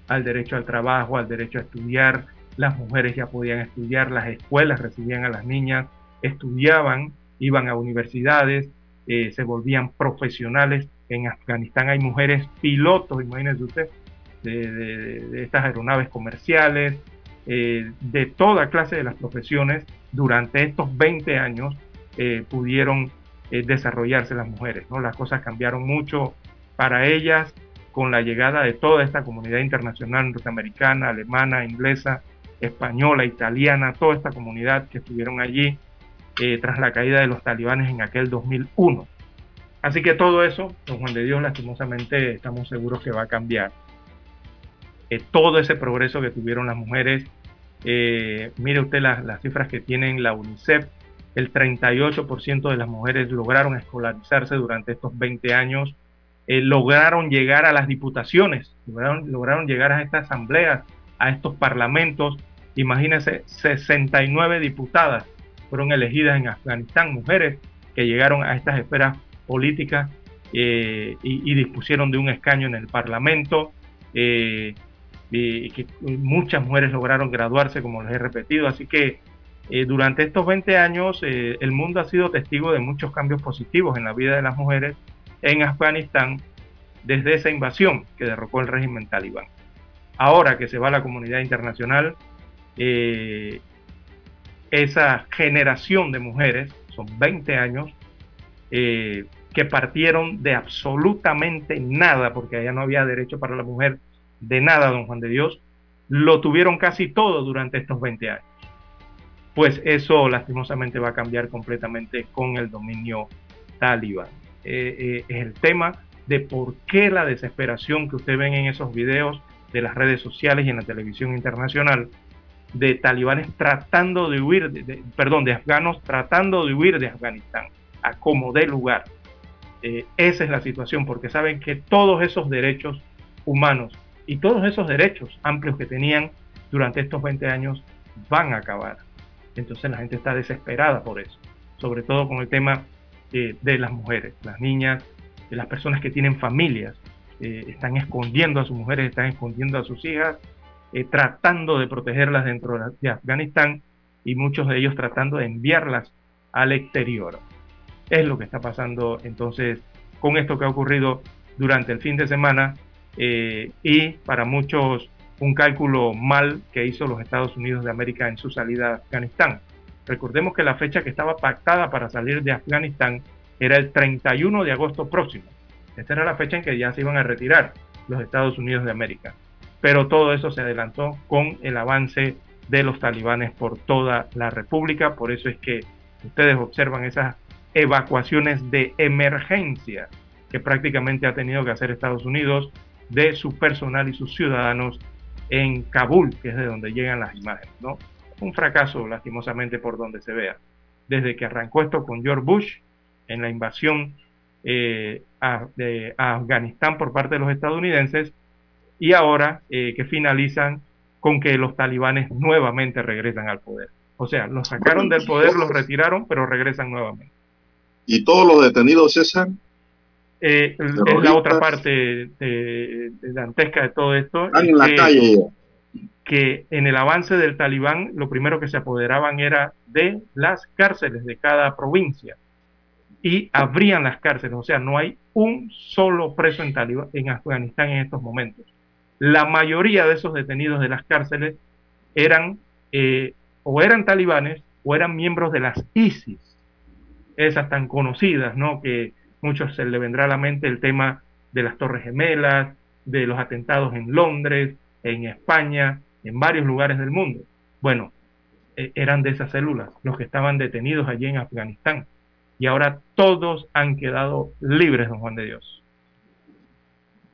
al derecho al trabajo, al derecho a estudiar. Las mujeres ya podían estudiar, las escuelas recibían a las niñas, estudiaban, iban a universidades, eh, se volvían profesionales. En Afganistán hay mujeres pilotos, imagínense usted, de, estas aeronaves comerciales, eh, de toda clase de las profesiones. Durante estos 20 años eh, pudieron desarrollarse las mujeres. ¿no? Las cosas cambiaron mucho para ellas con la llegada de toda esta comunidad internacional norteamericana, alemana, inglesa, española, italiana, toda esta comunidad que estuvieron allí eh, tras la caída de los talibanes en aquel 2001. Así que todo eso, don Juan de Dios, lastimosamente estamos seguros que va a cambiar. Eh, todo ese progreso que tuvieron las mujeres, eh, mire usted las, las cifras que tienen la UNICEF, el 38% de las mujeres lograron escolarizarse durante estos 20 años, lograron llegar a las diputaciones, lograron, lograron llegar a estas asambleas, a estos parlamentos. Imagínense, 69 diputadas fueron elegidas en Afganistán, mujeres que llegaron a estas esferas políticas eh, y, dispusieron de un escaño en el Parlamento. Eh, y que muchas mujeres lograron graduarse, como les he repetido. Así que eh, durante estos 20 años el mundo ha sido testigo de muchos cambios positivos en la vida de las mujeres en Afganistán desde esa invasión que derrocó el régimen talibán. Ahora que se va la comunidad internacional, esa generación de mujeres, son 20 años, eh, que partieron de absolutamente nada, porque allá no había derecho para la mujer de nada, don Juan de Dios, lo tuvieron casi todo durante estos 20 años. Pues eso lastimosamente va a cambiar completamente con el dominio talibán. Eh, eh, es el tema de por qué la desesperación que ustedes ven en esos videos de las redes sociales y en la televisión internacional de talibanes tratando de huir, de, perdón, de afganos tratando de huir de Afganistán, a como dé lugar. Eh, esa es la situación, porque saben que todos esos derechos humanos y todos esos derechos amplios que tenían durante estos 20 años van a acabar. Entonces la gente está desesperada por eso, sobre todo con el tema eh, de las mujeres, las niñas, de las personas que tienen familias, eh, están escondiendo a sus mujeres, están escondiendo a sus hijas eh, tratando de protegerlas dentro de Afganistán y muchos de ellos tratando de enviarlas al exterior. Es lo que está pasando entonces con esto que ha ocurrido durante el fin de semana eh, y para muchos un cálculo mal que hizo los Estados Unidos de América en su salida a Afganistán. Recordemos que la fecha que estaba pactada para salir de Afganistán era el 31 de agosto próximo. Esta era la fecha en que ya se iban a retirar los Estados Unidos de América pero todo eso se adelantó con el avance de los talibanes por toda la República. Por eso es que ustedes observan esas evacuaciones de emergencia que prácticamente ha tenido que hacer Estados Unidos de su personal y sus ciudadanos en Kabul, que es de donde llegan las imágenes. ¿no? Un fracaso, lastimosamente, por donde se vea. Desde que arrancó esto con George Bush en la invasión eh, de, a Afganistán por parte de los estadounidenses, y ahora eh, que finalizan con que los talibanes nuevamente regresan al poder. O sea, los sacaron del poder, los retiraron, pero regresan nuevamente. ¿Y todos los detenidos, César? Eh, es la otra parte de, dantesca de todo esto. Están en la que, calle Que en el avance del talibán, lo primero que se apoderaban era de las cárceles de cada provincia y abrían las cárceles. O sea, no hay un solo preso en, talibán, en Afganistán en estos momentos la mayoría de esos detenidos de las cárceles eran eh, o eran talibanes o eran miembros de las ISIS, esas tan conocidas, ¿no? Que muchos se le vendrá a la mente el tema de las Torres Gemelas, de los atentados en Londres, en España, en varios lugares del mundo. Bueno, e, eran de esas células los que estaban detenidos allí en Afganistán. Y ahora todos han quedado libres, don Juan de Dios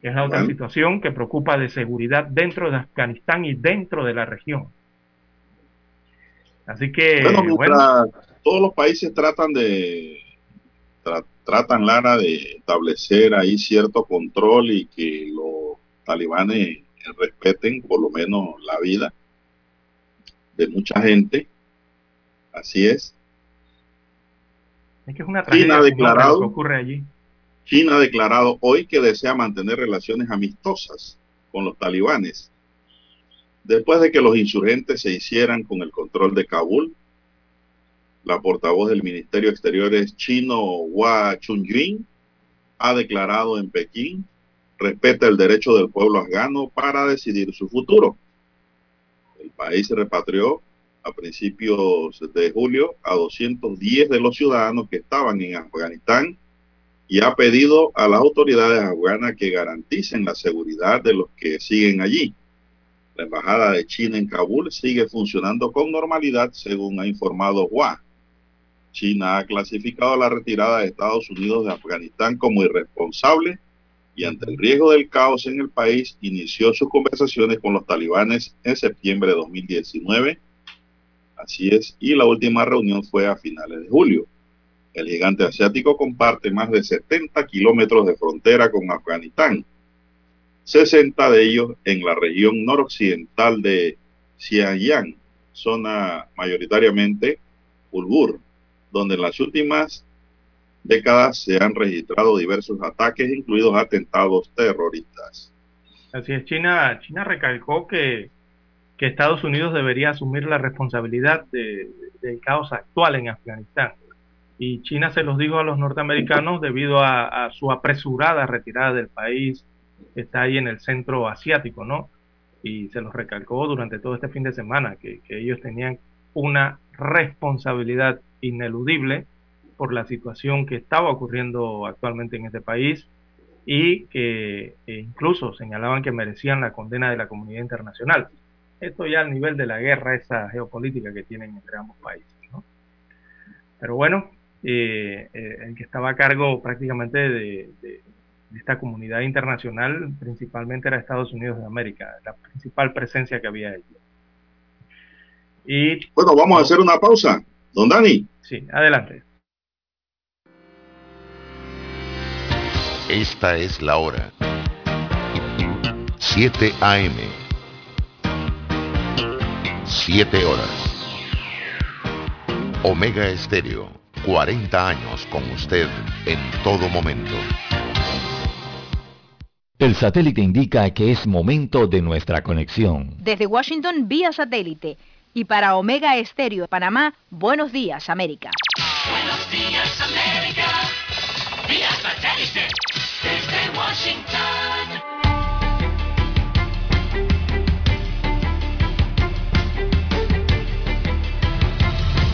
es la otra situación que preocupa de seguridad dentro de Afganistán y dentro de la región. Así que, bueno, todos los países tratan de tratan, Lara, de establecer ahí cierto control y que los talibanes respeten por lo menos la vida de mucha gente. Así es. Es que es una China ha declarado, que ocurre allí. China ha declarado hoy que desea mantener relaciones amistosas con los talibanes después de que los insurgentes se hicieran con el control de Kabul. La portavoz del Ministerio de Exteriores chino Hua Chunying ha declarado en Pekín respeta el derecho del pueblo afgano para decidir su futuro. El país se repatrió a principios de julio a 210 de los ciudadanos que estaban en Afganistán y ha pedido a las autoridades afganas que garanticen la seguridad de los que siguen allí. La embajada de China en Kabul sigue funcionando con normalidad, según ha informado Hua. China ha clasificado la retirada de Estados Unidos de Afganistán como irresponsable y ante el riesgo del caos en el país inició sus conversaciones con los talibanes en septiembre de 2019 Así es, y la última reunión fue a finales de julio. El gigante asiático comparte más de 70 kilómetros de frontera con Afganistán, 60 de ellos en la región noroccidental de Xinjiang, zona mayoritariamente ulgur, donde en las últimas décadas se han registrado diversos ataques, incluidos atentados terroristas. Así es, China, China recalcó que que Estados Unidos debería asumir la responsabilidad del caos actual en Afganistán. Y China se los dijo a los norteamericanos debido a, su apresurada retirada del país, que está ahí en el centro asiático, ¿no? Y se los recalcó durante todo este fin de semana, que, ellos tenían una responsabilidad ineludible por la situación que estaba ocurriendo actualmente en este país y que e incluso señalaban que merecían la condena de la comunidad internacional. Esto ya al nivel de la guerra, esa geopolítica que tienen entre ambos países. Pero bueno, eh, eh, el que estaba a cargo prácticamente de, esta comunidad internacional principalmente era Estados Unidos de América, la principal presencia que había allí. Y, bueno, vamos a hacer una pausa. Don Dani. Sí, adelante. Esta es la hora. 7 AM 7 horas. Omega Estéreo, 40 años con usted en todo momento. El satélite indica que es momento de nuestra conexión. Desde Washington, vía satélite. Y para Omega Estéreo de Panamá, buenos días, América. Buenos días, América. Vía satélite. Desde Washington.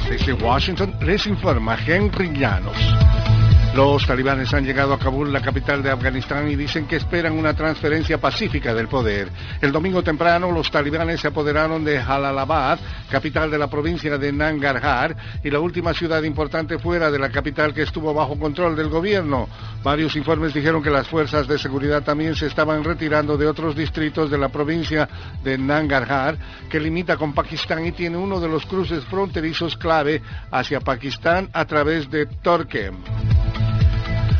Desde Washington les informa Henry Llanos. Los talibanes han llegado a Kabul, la capital de Afganistán, y dicen que esperan una transferencia pacífica del poder. El domingo temprano, los talibanes se apoderaron de Jalalabad, capital de la provincia de Nangarhar, y la última ciudad importante fuera de la capital que estuvo bajo control del gobierno. Varios informes dijeron que las fuerzas de seguridad también se estaban retirando de otros distritos de la provincia de Nangarhar, que limita con Pakistán y tiene uno de los cruces fronterizos clave hacia Pakistán a través de Torquem.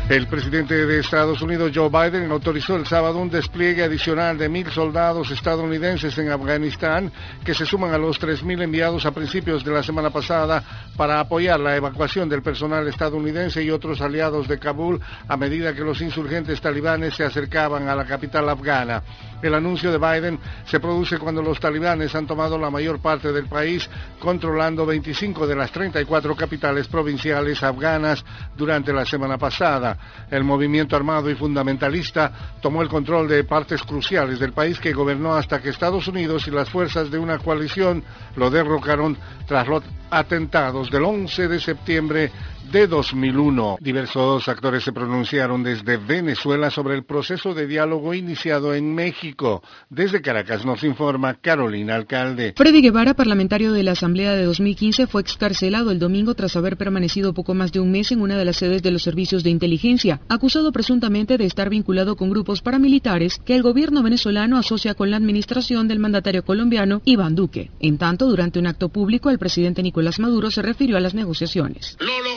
El presidente de Estados Unidos, Joe Biden, autorizó el sábado un despliegue adicional de mil soldados estadounidenses en Afganistán, que se suman a los 3.000 enviados a principios de la semana pasada para apoyar la evacuación del personal estadounidense y otros aliados de Kabul a medida que los insurgentes talibanes se acercaban a la capital afgana. El anuncio de Biden se produce cuando los talibanes han tomado la mayor parte del país, controlando 25 de las 34 capitales provinciales afganas durante la semana pasada. El movimiento armado y fundamentalista tomó el control de partes cruciales del país que gobernó hasta que Estados Unidos y las fuerzas de una coalición lo derrocaron tras los atentados del 11 de septiembre de 2001. Diversos actores se pronunciaron desde Venezuela sobre el proceso de diálogo iniciado en México. Desde Caracas nos informa Carolina Alcalde. Freddy Guevara, parlamentario de la Asamblea de 2015, fue excarcelado el domingo tras haber permanecido poco más de un mes en una de las sedes de los servicios de inteligencia, acusado presuntamente de estar vinculado con grupos paramilitares que el gobierno venezolano asocia con la administración del mandatario colombiano Iván Duque. En tanto, durante un acto público, el presidente Nicolás Maduro se refirió a las negociaciones. Lo logramos en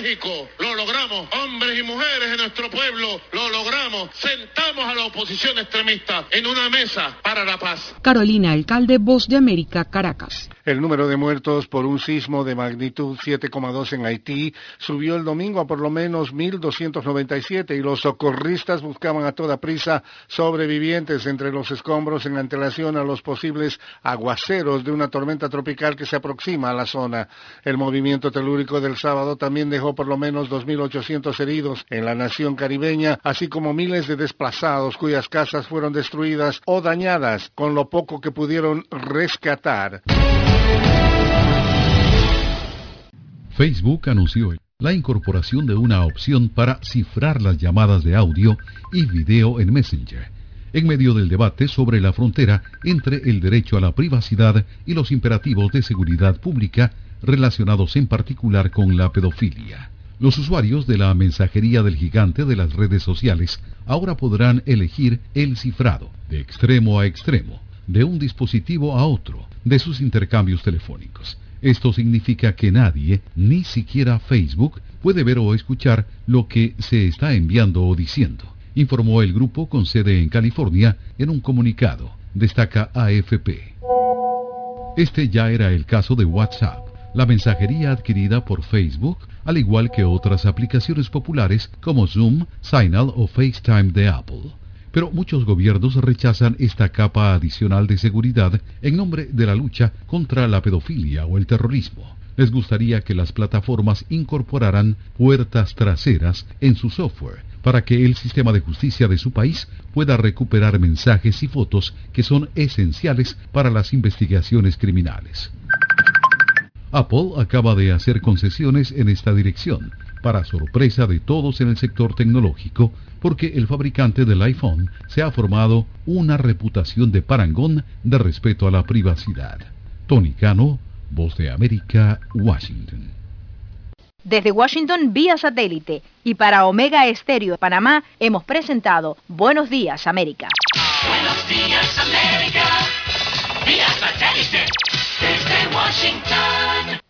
México lo logramos. Hombres y mujeres de nuestro pueblo, lo logramos. Sentamos a la oposición extremista en una mesa para la paz. Carolina, alcalde Voz de América, Caracas. El número de muertos por un sismo de magnitud 7,2 en Haití subió el domingo a por lo menos 1.297 y los socorristas buscaban a toda prisa sobrevivientes entre los escombros en antelación a los posibles aguaceros de una tormenta tropical que se aproxima a la zona. El movimiento telúrico del sábado también dejó por lo menos 2.800 heridos en la nación caribeña, así como miles de desplazados cuyas casas fueron destruidas o dañadas con lo poco que pudieron rescatar. Facebook anunció la incorporación de una opción para cifrar las llamadas de audio y video en Messenger, en medio del debate sobre la frontera entre el derecho a la privacidad y los imperativos de seguridad pública relacionados en particular con la pedofilia. Los usuarios de la mensajería del gigante de las redes sociales ahora podrán elegir el cifrado de extremo a extremo, de un dispositivo a otro, de sus intercambios telefónicos. Esto significa que nadie, ni siquiera Facebook, puede ver o escuchar lo que se está enviando o diciendo, informó el grupo con sede en California en un comunicado, destaca AFP. Este ya era el caso de WhatsApp, la mensajería adquirida por Facebook, al igual que otras aplicaciones populares como Zoom, Signal o FaceTime de Apple pero muchos gobiernos rechazan esta capa adicional de seguridad en nombre de la lucha contra la pedofilia o el terrorismo. Les gustaría que las plataformas incorporaran puertas traseras en su software para que el sistema de justicia de su país pueda recuperar mensajes y fotos que son esenciales para las investigaciones criminales. Apple acaba de hacer concesiones en esta dirección, para sorpresa de todos en el sector tecnológico, porque el fabricante del iPhone se ha formado una reputación de parangón de respeto a la privacidad. Tony Cano, Voz de América, Washington. Desde Washington vía satélite y para Omega Estéreo de Panamá hemos presentado Buenos Días América. Buenos días América, vía satélite desde Washington.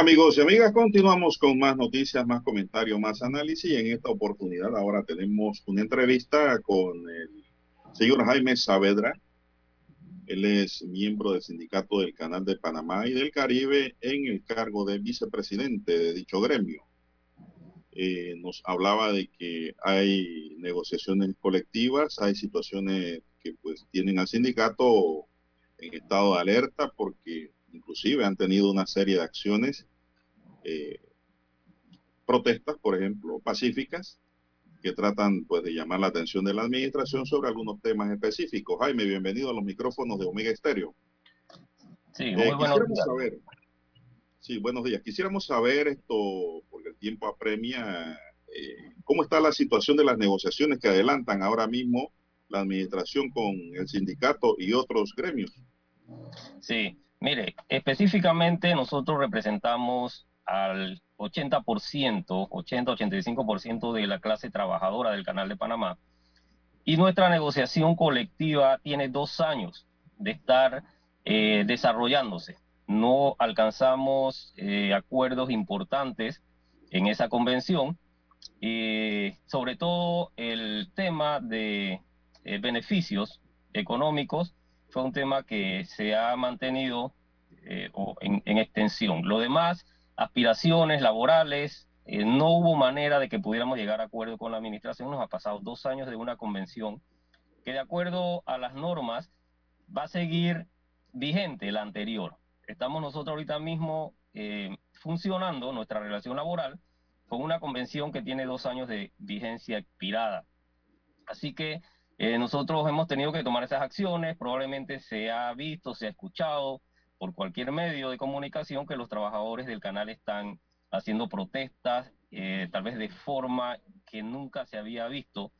Amigos y amigas, continuamos con más noticias, más comentarios, más análisis y en esta oportunidad ahora tenemos una entrevista con el señor Jaime Saavedra. Él es miembro del sindicato del Canal de Panamá y del Caribe en el cargo de vicepresidente de dicho gremio. Eh, nos hablaba de que hay negociaciones colectivas, hay situaciones que pues tienen al sindicato en estado de alerta porque inclusive han tenido una serie de acciones, eh, protestas, por ejemplo, pacíficas, que tratan pues de llamar la atención de la administración sobre algunos temas específicos. Jaime, bienvenido a los micrófonos de Omega Estéreo. Sí, muy eh, buenos días. Saber, sí, buenos días. Quisiéramos saber esto, porque el tiempo apremia, eh, cómo está la situación de las negociaciones que adelantan ahora mismo la administración con el sindicato y otros gremios. Sí, Mire, específicamente nosotros representamos al 80%, 80-85% de la clase trabajadora del Canal de Panamá. Y nuestra negociación colectiva tiene dos años de estar eh, desarrollándose. No alcanzamos eh, acuerdos importantes en esa convención y sobre todo el tema de eh, beneficios económicos fue un tema que se ha mantenido eh, en, en, extensión. Lo demás, aspiraciones laborales, eh, no hubo manera de que pudiéramos llegar a acuerdo con la administración. Nos ha pasado dos años de una convención que de acuerdo a las normas va a seguir vigente la anterior. Estamos nosotros ahorita mismo eh, funcionando nuestra relación laboral con una convención que tiene dos años de vigencia expirada. Así que eh, nosotros hemos tenido que tomar esas acciones, probablemente se ha visto, se ha escuchado por cualquier medio de comunicación que los trabajadores del canal están haciendo protestas, eh, tal vez de forma que nunca se había visto,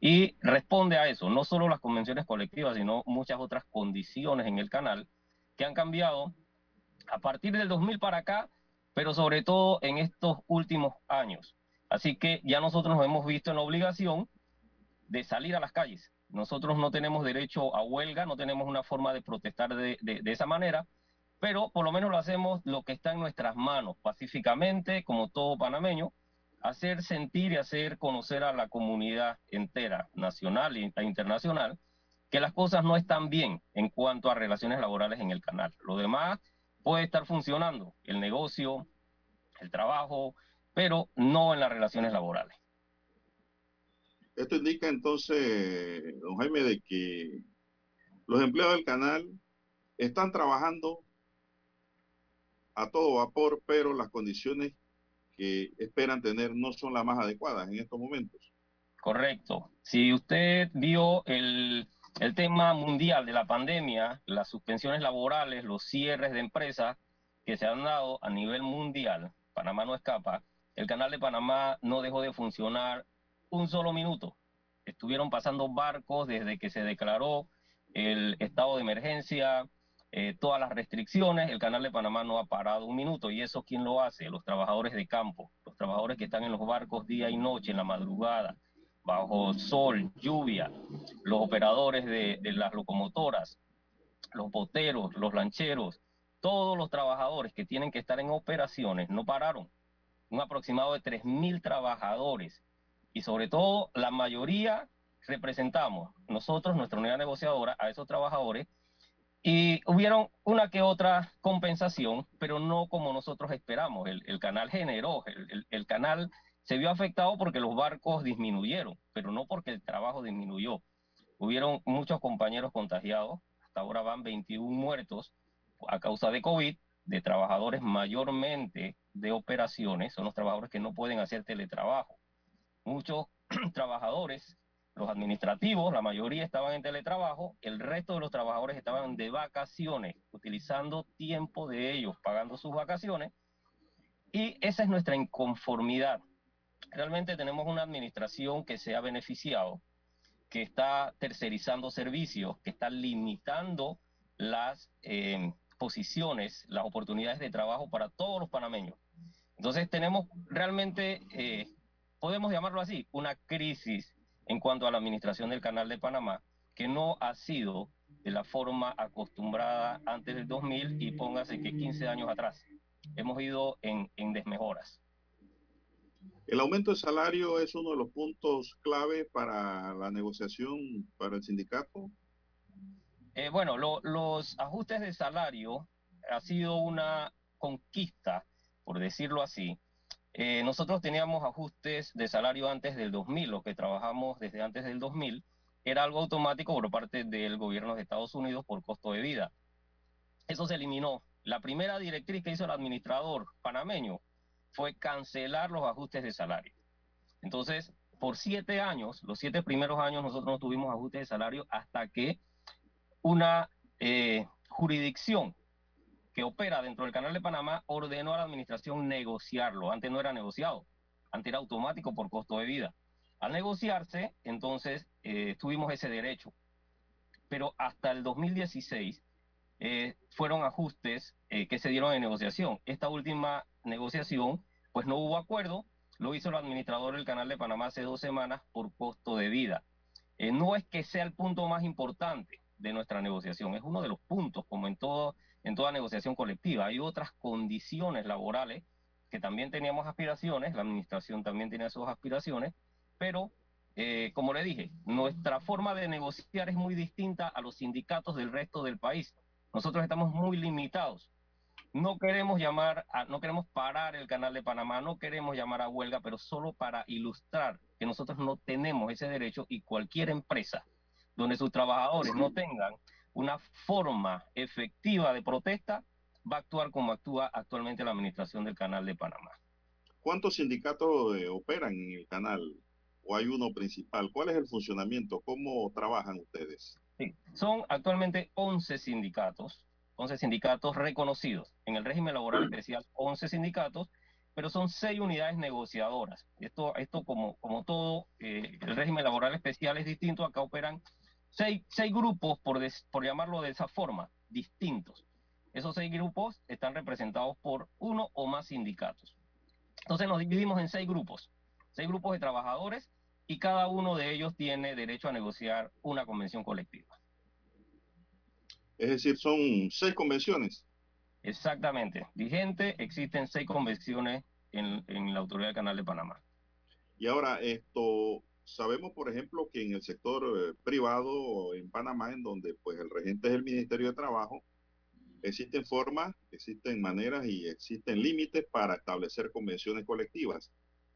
y responde a eso, no solo las convenciones colectivas, sino muchas otras condiciones en el canal que han cambiado a partir del 2000 para acá, pero sobre todo en estos últimos años. Así que ya nosotros nos hemos visto en la obligación de salir a las calles. Nosotros no tenemos derecho a huelga, no tenemos una forma de protestar de, de esa manera, pero por lo menos lo hacemos lo que está en nuestras manos, pacíficamente, como todo panameño, hacer sentir y hacer conocer a la comunidad entera, nacional e internacional, que las cosas no están bien en cuanto a relaciones laborales en el canal. Lo demás puede estar funcionando, el negocio, el trabajo, pero no en las relaciones laborales. Esto indica entonces, don Jaime, de que los empleados del canal están trabajando a todo vapor, pero las condiciones que esperan tener no son las más adecuadas en estos momentos. Correcto. Si usted vio el, el tema mundial de la pandemia, las suspensiones laborales, los cierres de empresas que se han dado a nivel mundial, Panamá no escapa, el canal de Panamá no dejó de funcionar un solo minuto. Estuvieron pasando barcos desde que se declaró el estado de emergencia, eh, todas las restricciones, el canal de Panamá no ha parado un minuto y eso quién lo hace, los trabajadores de campo, los trabajadores que están en los barcos día y noche, en la madrugada, bajo sol, lluvia, los operadores de, de las locomotoras, los boteros, los lancheros, todos los trabajadores que tienen que estar en operaciones no pararon. Un aproximado de 3.000 trabajadores y sobre todo la mayoría representamos nosotros, nuestra unidad negociadora, a esos trabajadores y hubieron una que otra compensación, pero no como nosotros esperamos. El, canal generó, el, canal se vio afectado porque los barcos disminuyeron, pero no porque el trabajo disminuyó. Hubieron muchos compañeros contagiados, hasta ahora van 21 muertos a causa de COVID, de trabajadores mayormente de operaciones, son los trabajadores que no pueden hacer teletrabajo. Muchos trabajadores los administrativos, la mayoría estaban en teletrabajo, el resto de los trabajadores estaban de vacaciones, utilizando tiempo de ellos, pagando sus vacaciones. Y esa es nuestra inconformidad. Realmente tenemos una administración que se ha beneficiado, que está tercerizando servicios, que está limitando las eh, posiciones, las oportunidades de trabajo para todos los panameños. Entonces tenemos realmente, eh, podemos llamarlo así, una crisis en cuanto a la administración del Canal de Panamá, que no ha sido de la forma acostumbrada antes del 2000 y póngase que 15 años atrás. Hemos ido en, en desmejoras. El aumento de salario es uno de los puntos clave para la negociación para el sindicato. Eh, bueno, lo, los ajustes de salario ha sido una conquista, por decirlo así, eh, nosotros teníamos ajustes de salario antes del 2000, lo que trabajamos desde antes del 2000 era algo automático por parte del gobierno de Estados Unidos por costo de vida. Eso se eliminó. La primera directriz que hizo el administrador panameño fue cancelar los ajustes de salario. Entonces, por siete años, los siete primeros años nosotros no tuvimos ajustes de salario hasta que una eh, jurisdicción que opera dentro del Canal de Panamá ordenó a la administración negociarlo. Antes no era negociado, antes era automático por costo de vida. Al negociarse, entonces eh, tuvimos ese derecho. Pero hasta el 2016 eh, fueron ajustes eh, que se dieron en negociación. Esta última negociación, pues no hubo acuerdo, lo hizo el administrador del Canal de Panamá hace dos semanas por costo de vida. no es que sea el punto más importante de nuestra negociación, es uno de los puntos, como en todo en toda negociación colectiva. Hay otras condiciones laborales que también teníamos aspiraciones, la administración también tenía sus aspiraciones, pero eh, como le dije, nuestra forma de negociar es muy distinta a los sindicatos del resto del país. Nosotros estamos muy limitados. No queremos llamar, a, no queremos parar el canal de Panamá, no queremos llamar a huelga, pero solo para ilustrar que nosotros no tenemos ese derecho y cualquier empresa donde sus trabajadores no tengan una forma efectiva de protesta, va a actuar como actúa actualmente la administración del canal de Panamá. ¿Cuántos sindicatos eh, operan en el canal? ¿O hay uno principal? ¿Cuál es el funcionamiento? ¿Cómo trabajan ustedes? Sí, son actualmente 11 sindicatos, 11 sindicatos reconocidos. En el régimen laboral especial, 11 sindicatos, pero son 6 unidades negociadoras. Esto, esto como, como todo, eh, el régimen laboral especial es distinto. Acá operan 6, seis grupos, por, por llamarlo de esa forma, distintos. Esos seis grupos están representados por uno o más sindicatos. Entonces nos dividimos en seis grupos, seis grupos de trabajadores y cada uno de ellos tiene derecho a negociar una convención colectiva. Es decir, son seis convenciones. Exactamente. Vigente, existen seis convenciones en, en la Autoridad del Canal de Panamá. Y ahora, esto, sabemos, por ejemplo, que en el sector eh, privado en Panamá, en donde pues el regente es el Ministerio de Trabajo, Existen formas, existen maneras y existen límites para establecer convenciones colectivas.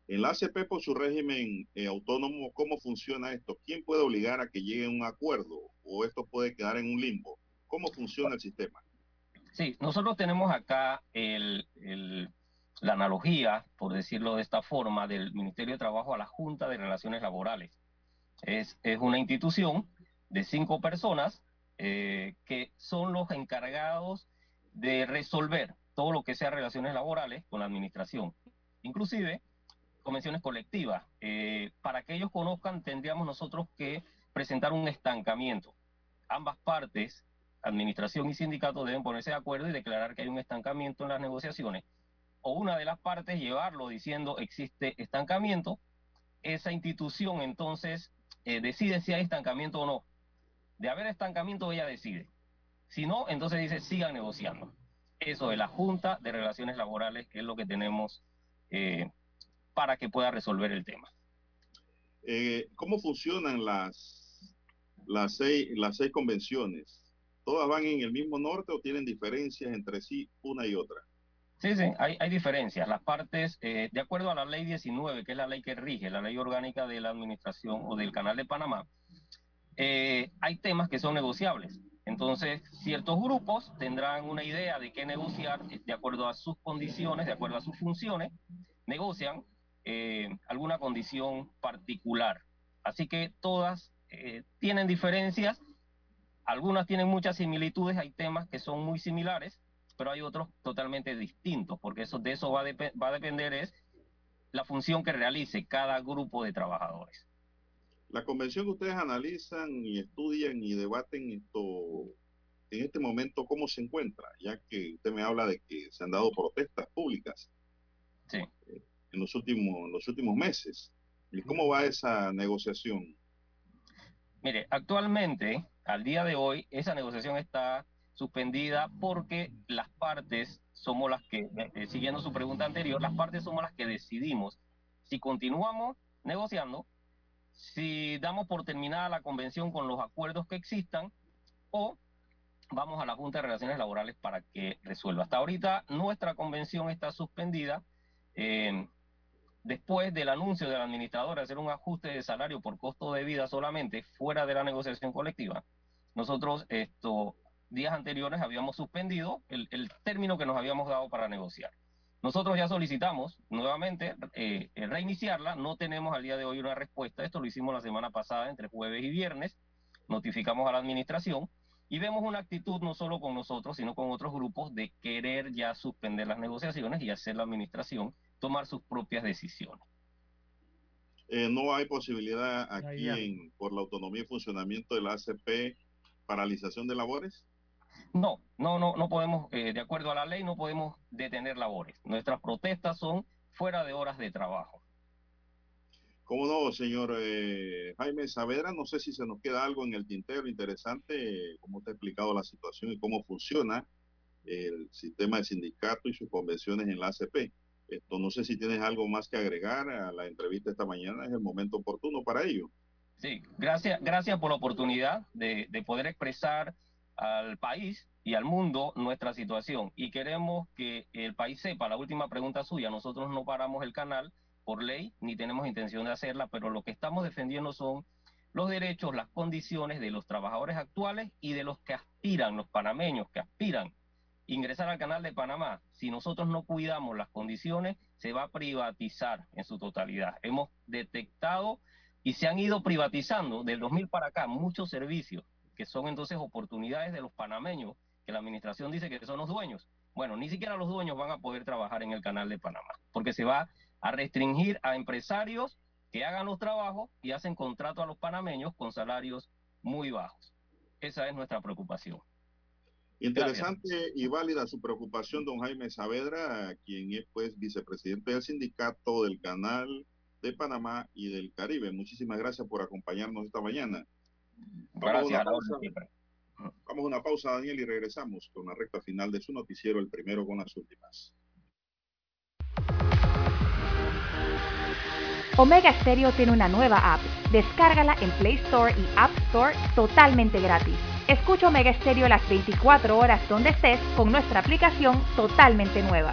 En la ACP, por su régimen eh, autónomo, ¿cómo funciona esto? ¿Quién puede obligar a que llegue a un acuerdo o esto puede quedar en un limbo? ¿Cómo funciona el sistema? Sí, nosotros tenemos acá el, la analogía, por decirlo de esta forma, del Ministerio de Trabajo a la Junta de Relaciones Laborales. Es, es una institución de cinco personas eh, que son los encargados de resolver todo lo que sea relaciones laborales con la administración, inclusive convenciones colectivas. Eh, para que ellos conozcan, tendríamos nosotros que presentar un estancamiento. Ambas partes, administración y sindicato, deben ponerse de acuerdo y declarar que hay un estancamiento en las negociaciones. O una de las partes llevarlo diciendo existe estancamiento. Esa institución entonces eh, decide si hay estancamiento o no de haber estancamiento, ella decide. Si no, entonces dice, sigan negociando. Eso de la Junta de Relaciones Laborales es lo que tenemos eh, para que pueda resolver el tema. Eh, ¿Cómo funcionan las, las, seis, las seis convenciones? ¿Todas van en el mismo norte o tienen diferencias entre sí una y otra? Sí, sí, hay, hay diferencias. Las partes, eh, de acuerdo a la ley 19, que es la ley que rige, la ley orgánica de la administración o del Canal de Panamá, eh, hay temas que son negociables. Entonces, ciertos grupos tendrán una idea de qué negociar de acuerdo a sus condiciones, de acuerdo a sus funciones, negocian eh, alguna condición particular. Así que todas eh, tienen diferencias, algunas tienen muchas similitudes, hay temas que son muy similares, pero hay otros totalmente distintos, porque eso, de eso va va a depender es la función que realice cada grupo de trabajadores. La convención que ustedes analizan y estudian y debaten esto en este momento, ¿cómo se encuentra? Ya que usted me habla de que se han dado protestas públicas sí. Eh, en, los últimos, los últimos meses. ¿Y cómo va esa negociación? Mire, actualmente, al día de hoy, esa negociación está suspendida porque las partes somos las que, eh, siguiendo su pregunta anterior, las partes somos las que decidimos si continuamos negociando si damos por terminada la convención con los acuerdos que existan o vamos a la Junta de Relaciones Laborales para que resuelva. Hasta ahorita nuestra convención está suspendida eh, después del anuncio del administrador de hacer un ajuste de salario por costo de vida solamente fuera de la negociación colectiva. Nosotros estos días anteriores habíamos suspendido el, el término que nos habíamos dado para negociar. Nosotros ya solicitamos nuevamente eh, reiniciarla, no tenemos al día de hoy una respuesta, esto lo hicimos la semana pasada entre jueves y viernes, notificamos a la administración y vemos una actitud no solo con nosotros, sino con otros grupos de querer ya suspender las negociaciones y hacer la administración tomar sus propias decisiones. Eh, no hay posibilidad aquí en, por la autonomía y funcionamiento de la ACP paralización de labores. No, no, no, no podemos, eh, de acuerdo a la ley, no podemos detener labores. Nuestras protestas son fuera de horas de trabajo. ¿Cómo no, señor eh, Jaime Saavedra? No sé si se nos queda algo en el tintero interesante, cómo te ha explicado la situación y cómo funciona el sistema de sindicato y sus convenciones en la ACP. Esto no sé si tienes algo más que agregar a la entrevista esta mañana, es el momento oportuno para ello. Sí, gracias, gracias por la oportunidad de, de poder expresar al país y al mundo nuestra situación. Y queremos que el país sepa, la última pregunta suya, nosotros no paramos el canal por ley, ni tenemos intención de hacerla, pero lo que estamos defendiendo son los derechos, las condiciones de los trabajadores actuales y de los que aspiran, los panameños que aspiran ingresar al canal de Panamá. Si nosotros no cuidamos las condiciones, se va a privatizar en su totalidad. Hemos detectado y se han ido privatizando del 2000 para acá muchos servicios que son entonces oportunidades de los panameños, que la administración dice que son los dueños. Bueno, ni siquiera los dueños van a poder trabajar en el canal de Panamá, porque se va a restringir a empresarios que hagan los trabajos y hacen contrato a los panameños con salarios muy bajos. Esa es nuestra preocupación. Interesante y válida su preocupación, don Jaime Saavedra, quien es pues vicepresidente del sindicato del Canal de Panamá y del Caribe. Muchísimas gracias por acompañarnos esta mañana. Vamos a, Vamos a una pausa, Daniel, y regresamos con la recta final de su noticiero, el primero con las últimas. Omega Stereo tiene una nueva app. Descárgala en Play Store y App Store totalmente gratis. Escucha Omega Stereo las 24 horas donde estés con nuestra aplicación totalmente nueva.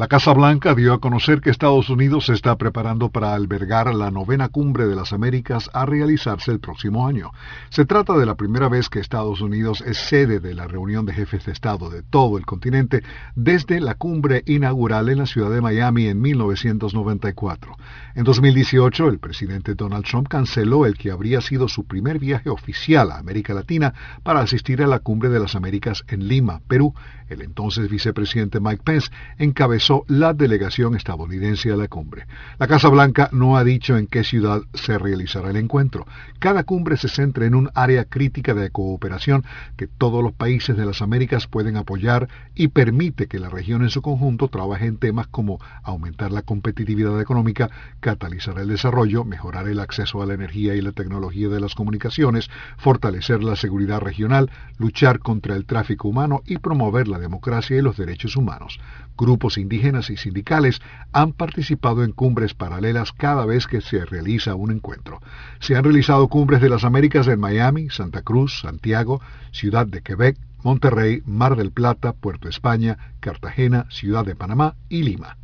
La Casa Blanca dio a conocer que Estados Unidos se está preparando para albergar la novena cumbre de las Américas a realizarse el próximo año. Se trata de la primera vez que Estados Unidos es sede de la reunión de jefes de Estado de todo el continente desde la cumbre inaugural en la ciudad de Miami en 1994. En 2018, el presidente Donald Trump canceló el que habría sido su primer viaje oficial a América Latina para asistir a la cumbre de las Américas en Lima, Perú, el entonces vicepresidente Mike Pence encabezó la delegación estadounidense a la cumbre. La Casa Blanca no ha dicho en qué ciudad se realizará el encuentro. Cada cumbre se centra en un área crítica de cooperación que todos los países de las Américas pueden apoyar y permite que la región en su conjunto trabaje en temas como aumentar la competitividad económica, catalizar el desarrollo, mejorar el acceso a la energía y la tecnología de las comunicaciones, fortalecer la seguridad regional, luchar contra el tráfico humano y promover la democracia y los derechos humanos. Grupos indígenas y sindicales han participado en cumbres paralelas cada vez que se realiza un encuentro. Se han realizado cumbres de las Américas en Miami, Santa Cruz, Santiago, Ciudad de Quebec, Monterrey, Mar del Plata, Puerto España, Cartagena, Ciudad de Panamá y Lima.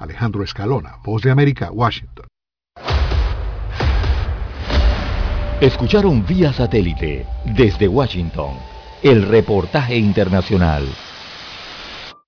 Alejandro Escalona, Voz de América, Washington. Escucharon vía satélite desde Washington el reportaje internacional.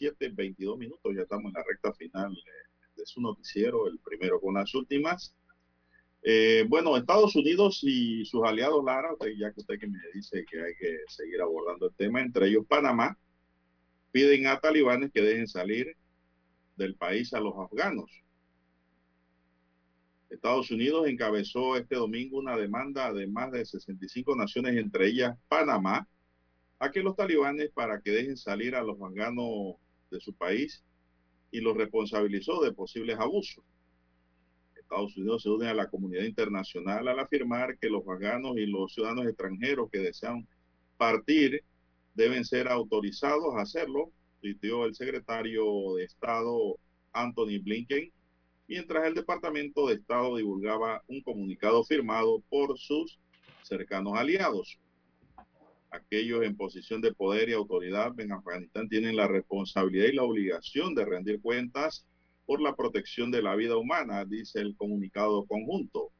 7.22 minutos, ya estamos en la recta final de su noticiero, el primero con las últimas. Eh, bueno, Estados Unidos y sus aliados, Lara, ya que usted que me dice que hay que seguir abordando el tema, entre ellos Panamá, piden a talibanes que dejen salir del país a los afganos. Estados Unidos encabezó este domingo una demanda de más de 65 naciones, entre ellas Panamá, a que los talibanes para que dejen salir a los afganos de su país y los responsabilizó de posibles abusos. Estados Unidos se une a la comunidad internacional al afirmar que los afganos y los ciudadanos extranjeros que desean partir deben ser autorizados a hacerlo, dijo el secretario de Estado Anthony Blinken mientras el Departamento de Estado divulgaba un comunicado firmado por sus cercanos aliados. Aquellos en posición de poder y autoridad en Afganistán tienen la responsabilidad y la obligación de rendir cuentas por la protección de la vida humana, dice el comunicado conjunto.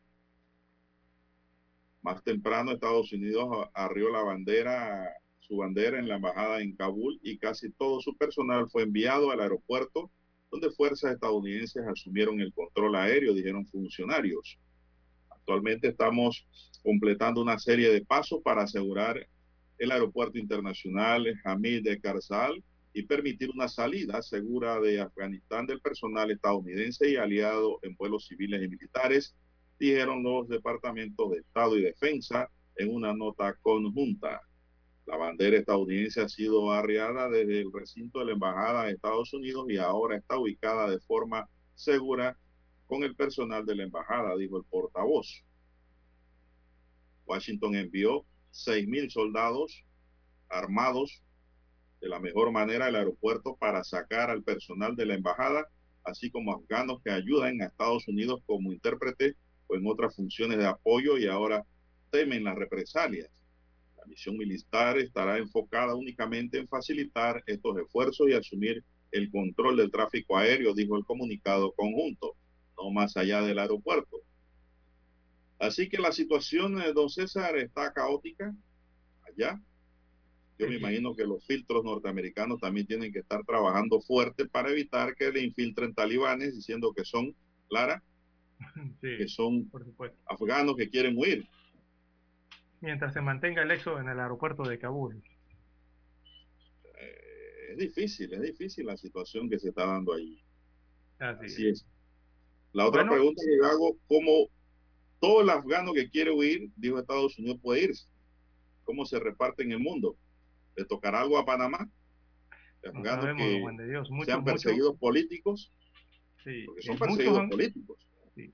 Más temprano, Estados Unidos arrió la bandera, su bandera en la embajada en Kabul y casi todo su personal fue enviado al aeropuerto donde fuerzas estadounidenses asumieron el control aéreo, dijeron funcionarios. Actualmente estamos completando una serie de pasos para asegurar el aeropuerto internacional Hamid de Karzal y permitir una salida segura de Afganistán del personal estadounidense y aliado en vuelos civiles y militares, dijeron los departamentos de Estado y Defensa en una nota conjunta. La bandera estadounidense ha sido arriada desde el recinto de la Embajada de Estados Unidos y ahora está ubicada de forma segura con el personal de la embajada, dijo el portavoz. Washington envió 6.000 soldados armados de la mejor manera al aeropuerto para sacar al personal de la embajada, así como afganos que ayudan a Estados Unidos como intérprete o en otras funciones de apoyo y ahora temen las represalias. La misión militar estará enfocada únicamente en facilitar estos esfuerzos y asumir el control del tráfico aéreo, dijo el comunicado conjunto, no más allá del aeropuerto. Así que la situación, eh, don César, está caótica allá. Yo me imagino que los filtros norteamericanos también tienen que estar trabajando fuerte para evitar que le infiltren talibanes diciendo que son, Clara, que son afganos que quieren huir mientras se mantenga el éxodo en el aeropuerto de Kabul. Eh, es difícil, es difícil la situación que se está dando allí. Así, es. La otra pregunta que hago, ¿cómo todo el afgano que quiere huir, dijo Estados Unidos, puede irse? ¿Cómo se reparte en el mundo? ¿Le tocará algo a Panamá? afganos que sean perseguidos políticos? Sí, porque son perseguidos políticos.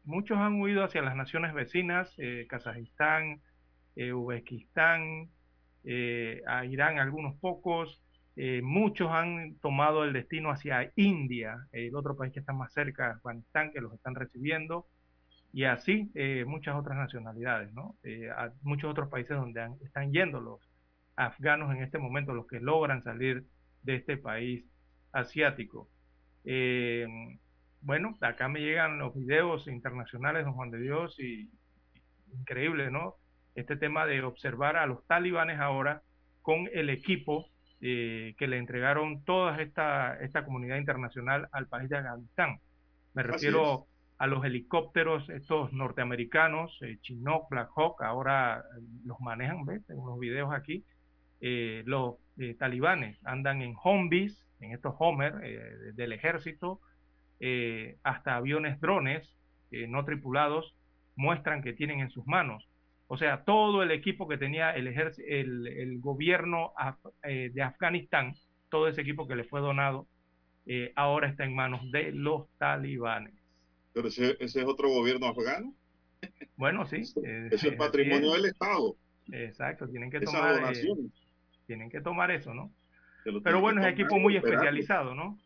muchos han huido hacia las naciones vecinas, eh, Kazajistán, eh, Uzbekistán, eh, a Irán algunos pocos, eh, muchos han tomado el destino hacia India, el otro país que está más cerca, Afganistán, que los están recibiendo, y así muchas otras nacionalidades, ¿no? a muchos otros países donde están yendo los afganos en este momento, los que logran salir de este país asiático. bueno, acá me llegan los videos internacionales, don Juan de Dios, y increíble, ¿no? este tema de observar a los talibanes ahora con el equipo eh, que le entregaron toda esta, esta comunidad internacional al país de Afganistán. Me refiero a los helicópteros, estos norteamericanos, eh, Chinook, Black Hawk, ahora los manejan, ¿ves? En unos videos aquí. Eh, los talibanes andan en Humvees, en estos Homer del ejército, hasta aviones drones no tripulados muestran que tienen en sus manos o sea, todo el equipo que tenía el, el, gobierno eh, de Afganistán, todo ese equipo que le fue donado, eh, ahora está en manos de los talibanes. Pero ese, es otro gobierno afgano. Bueno, sí. Eh, es el patrimonio del Estado. Exacto, tienen que tomar tienen que tomar eso, ¿no? Pero bueno, es equipo muy especializado, ¿no?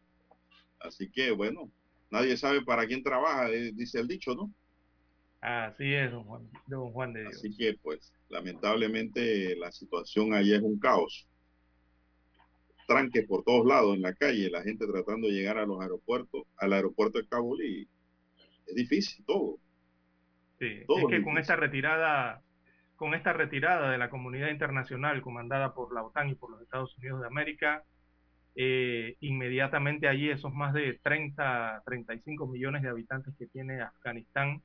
Así que bueno, nadie sabe para quién trabaja, dice el dicho, ¿no? Así es, don Juan, don Juan de Dios. Así que, pues, lamentablemente la situación allá es un caos. Tranques por todos lados en la calle, la gente tratando de llegar a los aeropuertos, al aeropuerto de Kabul y es difícil todo. Sí, es que con esta retirada, con esta retirada de la comunidad internacional comandada por la OTAN y por los Estados Unidos de América, eh, inmediatamente allí esos más de 30, 35 millones de habitantes que tiene Afganistán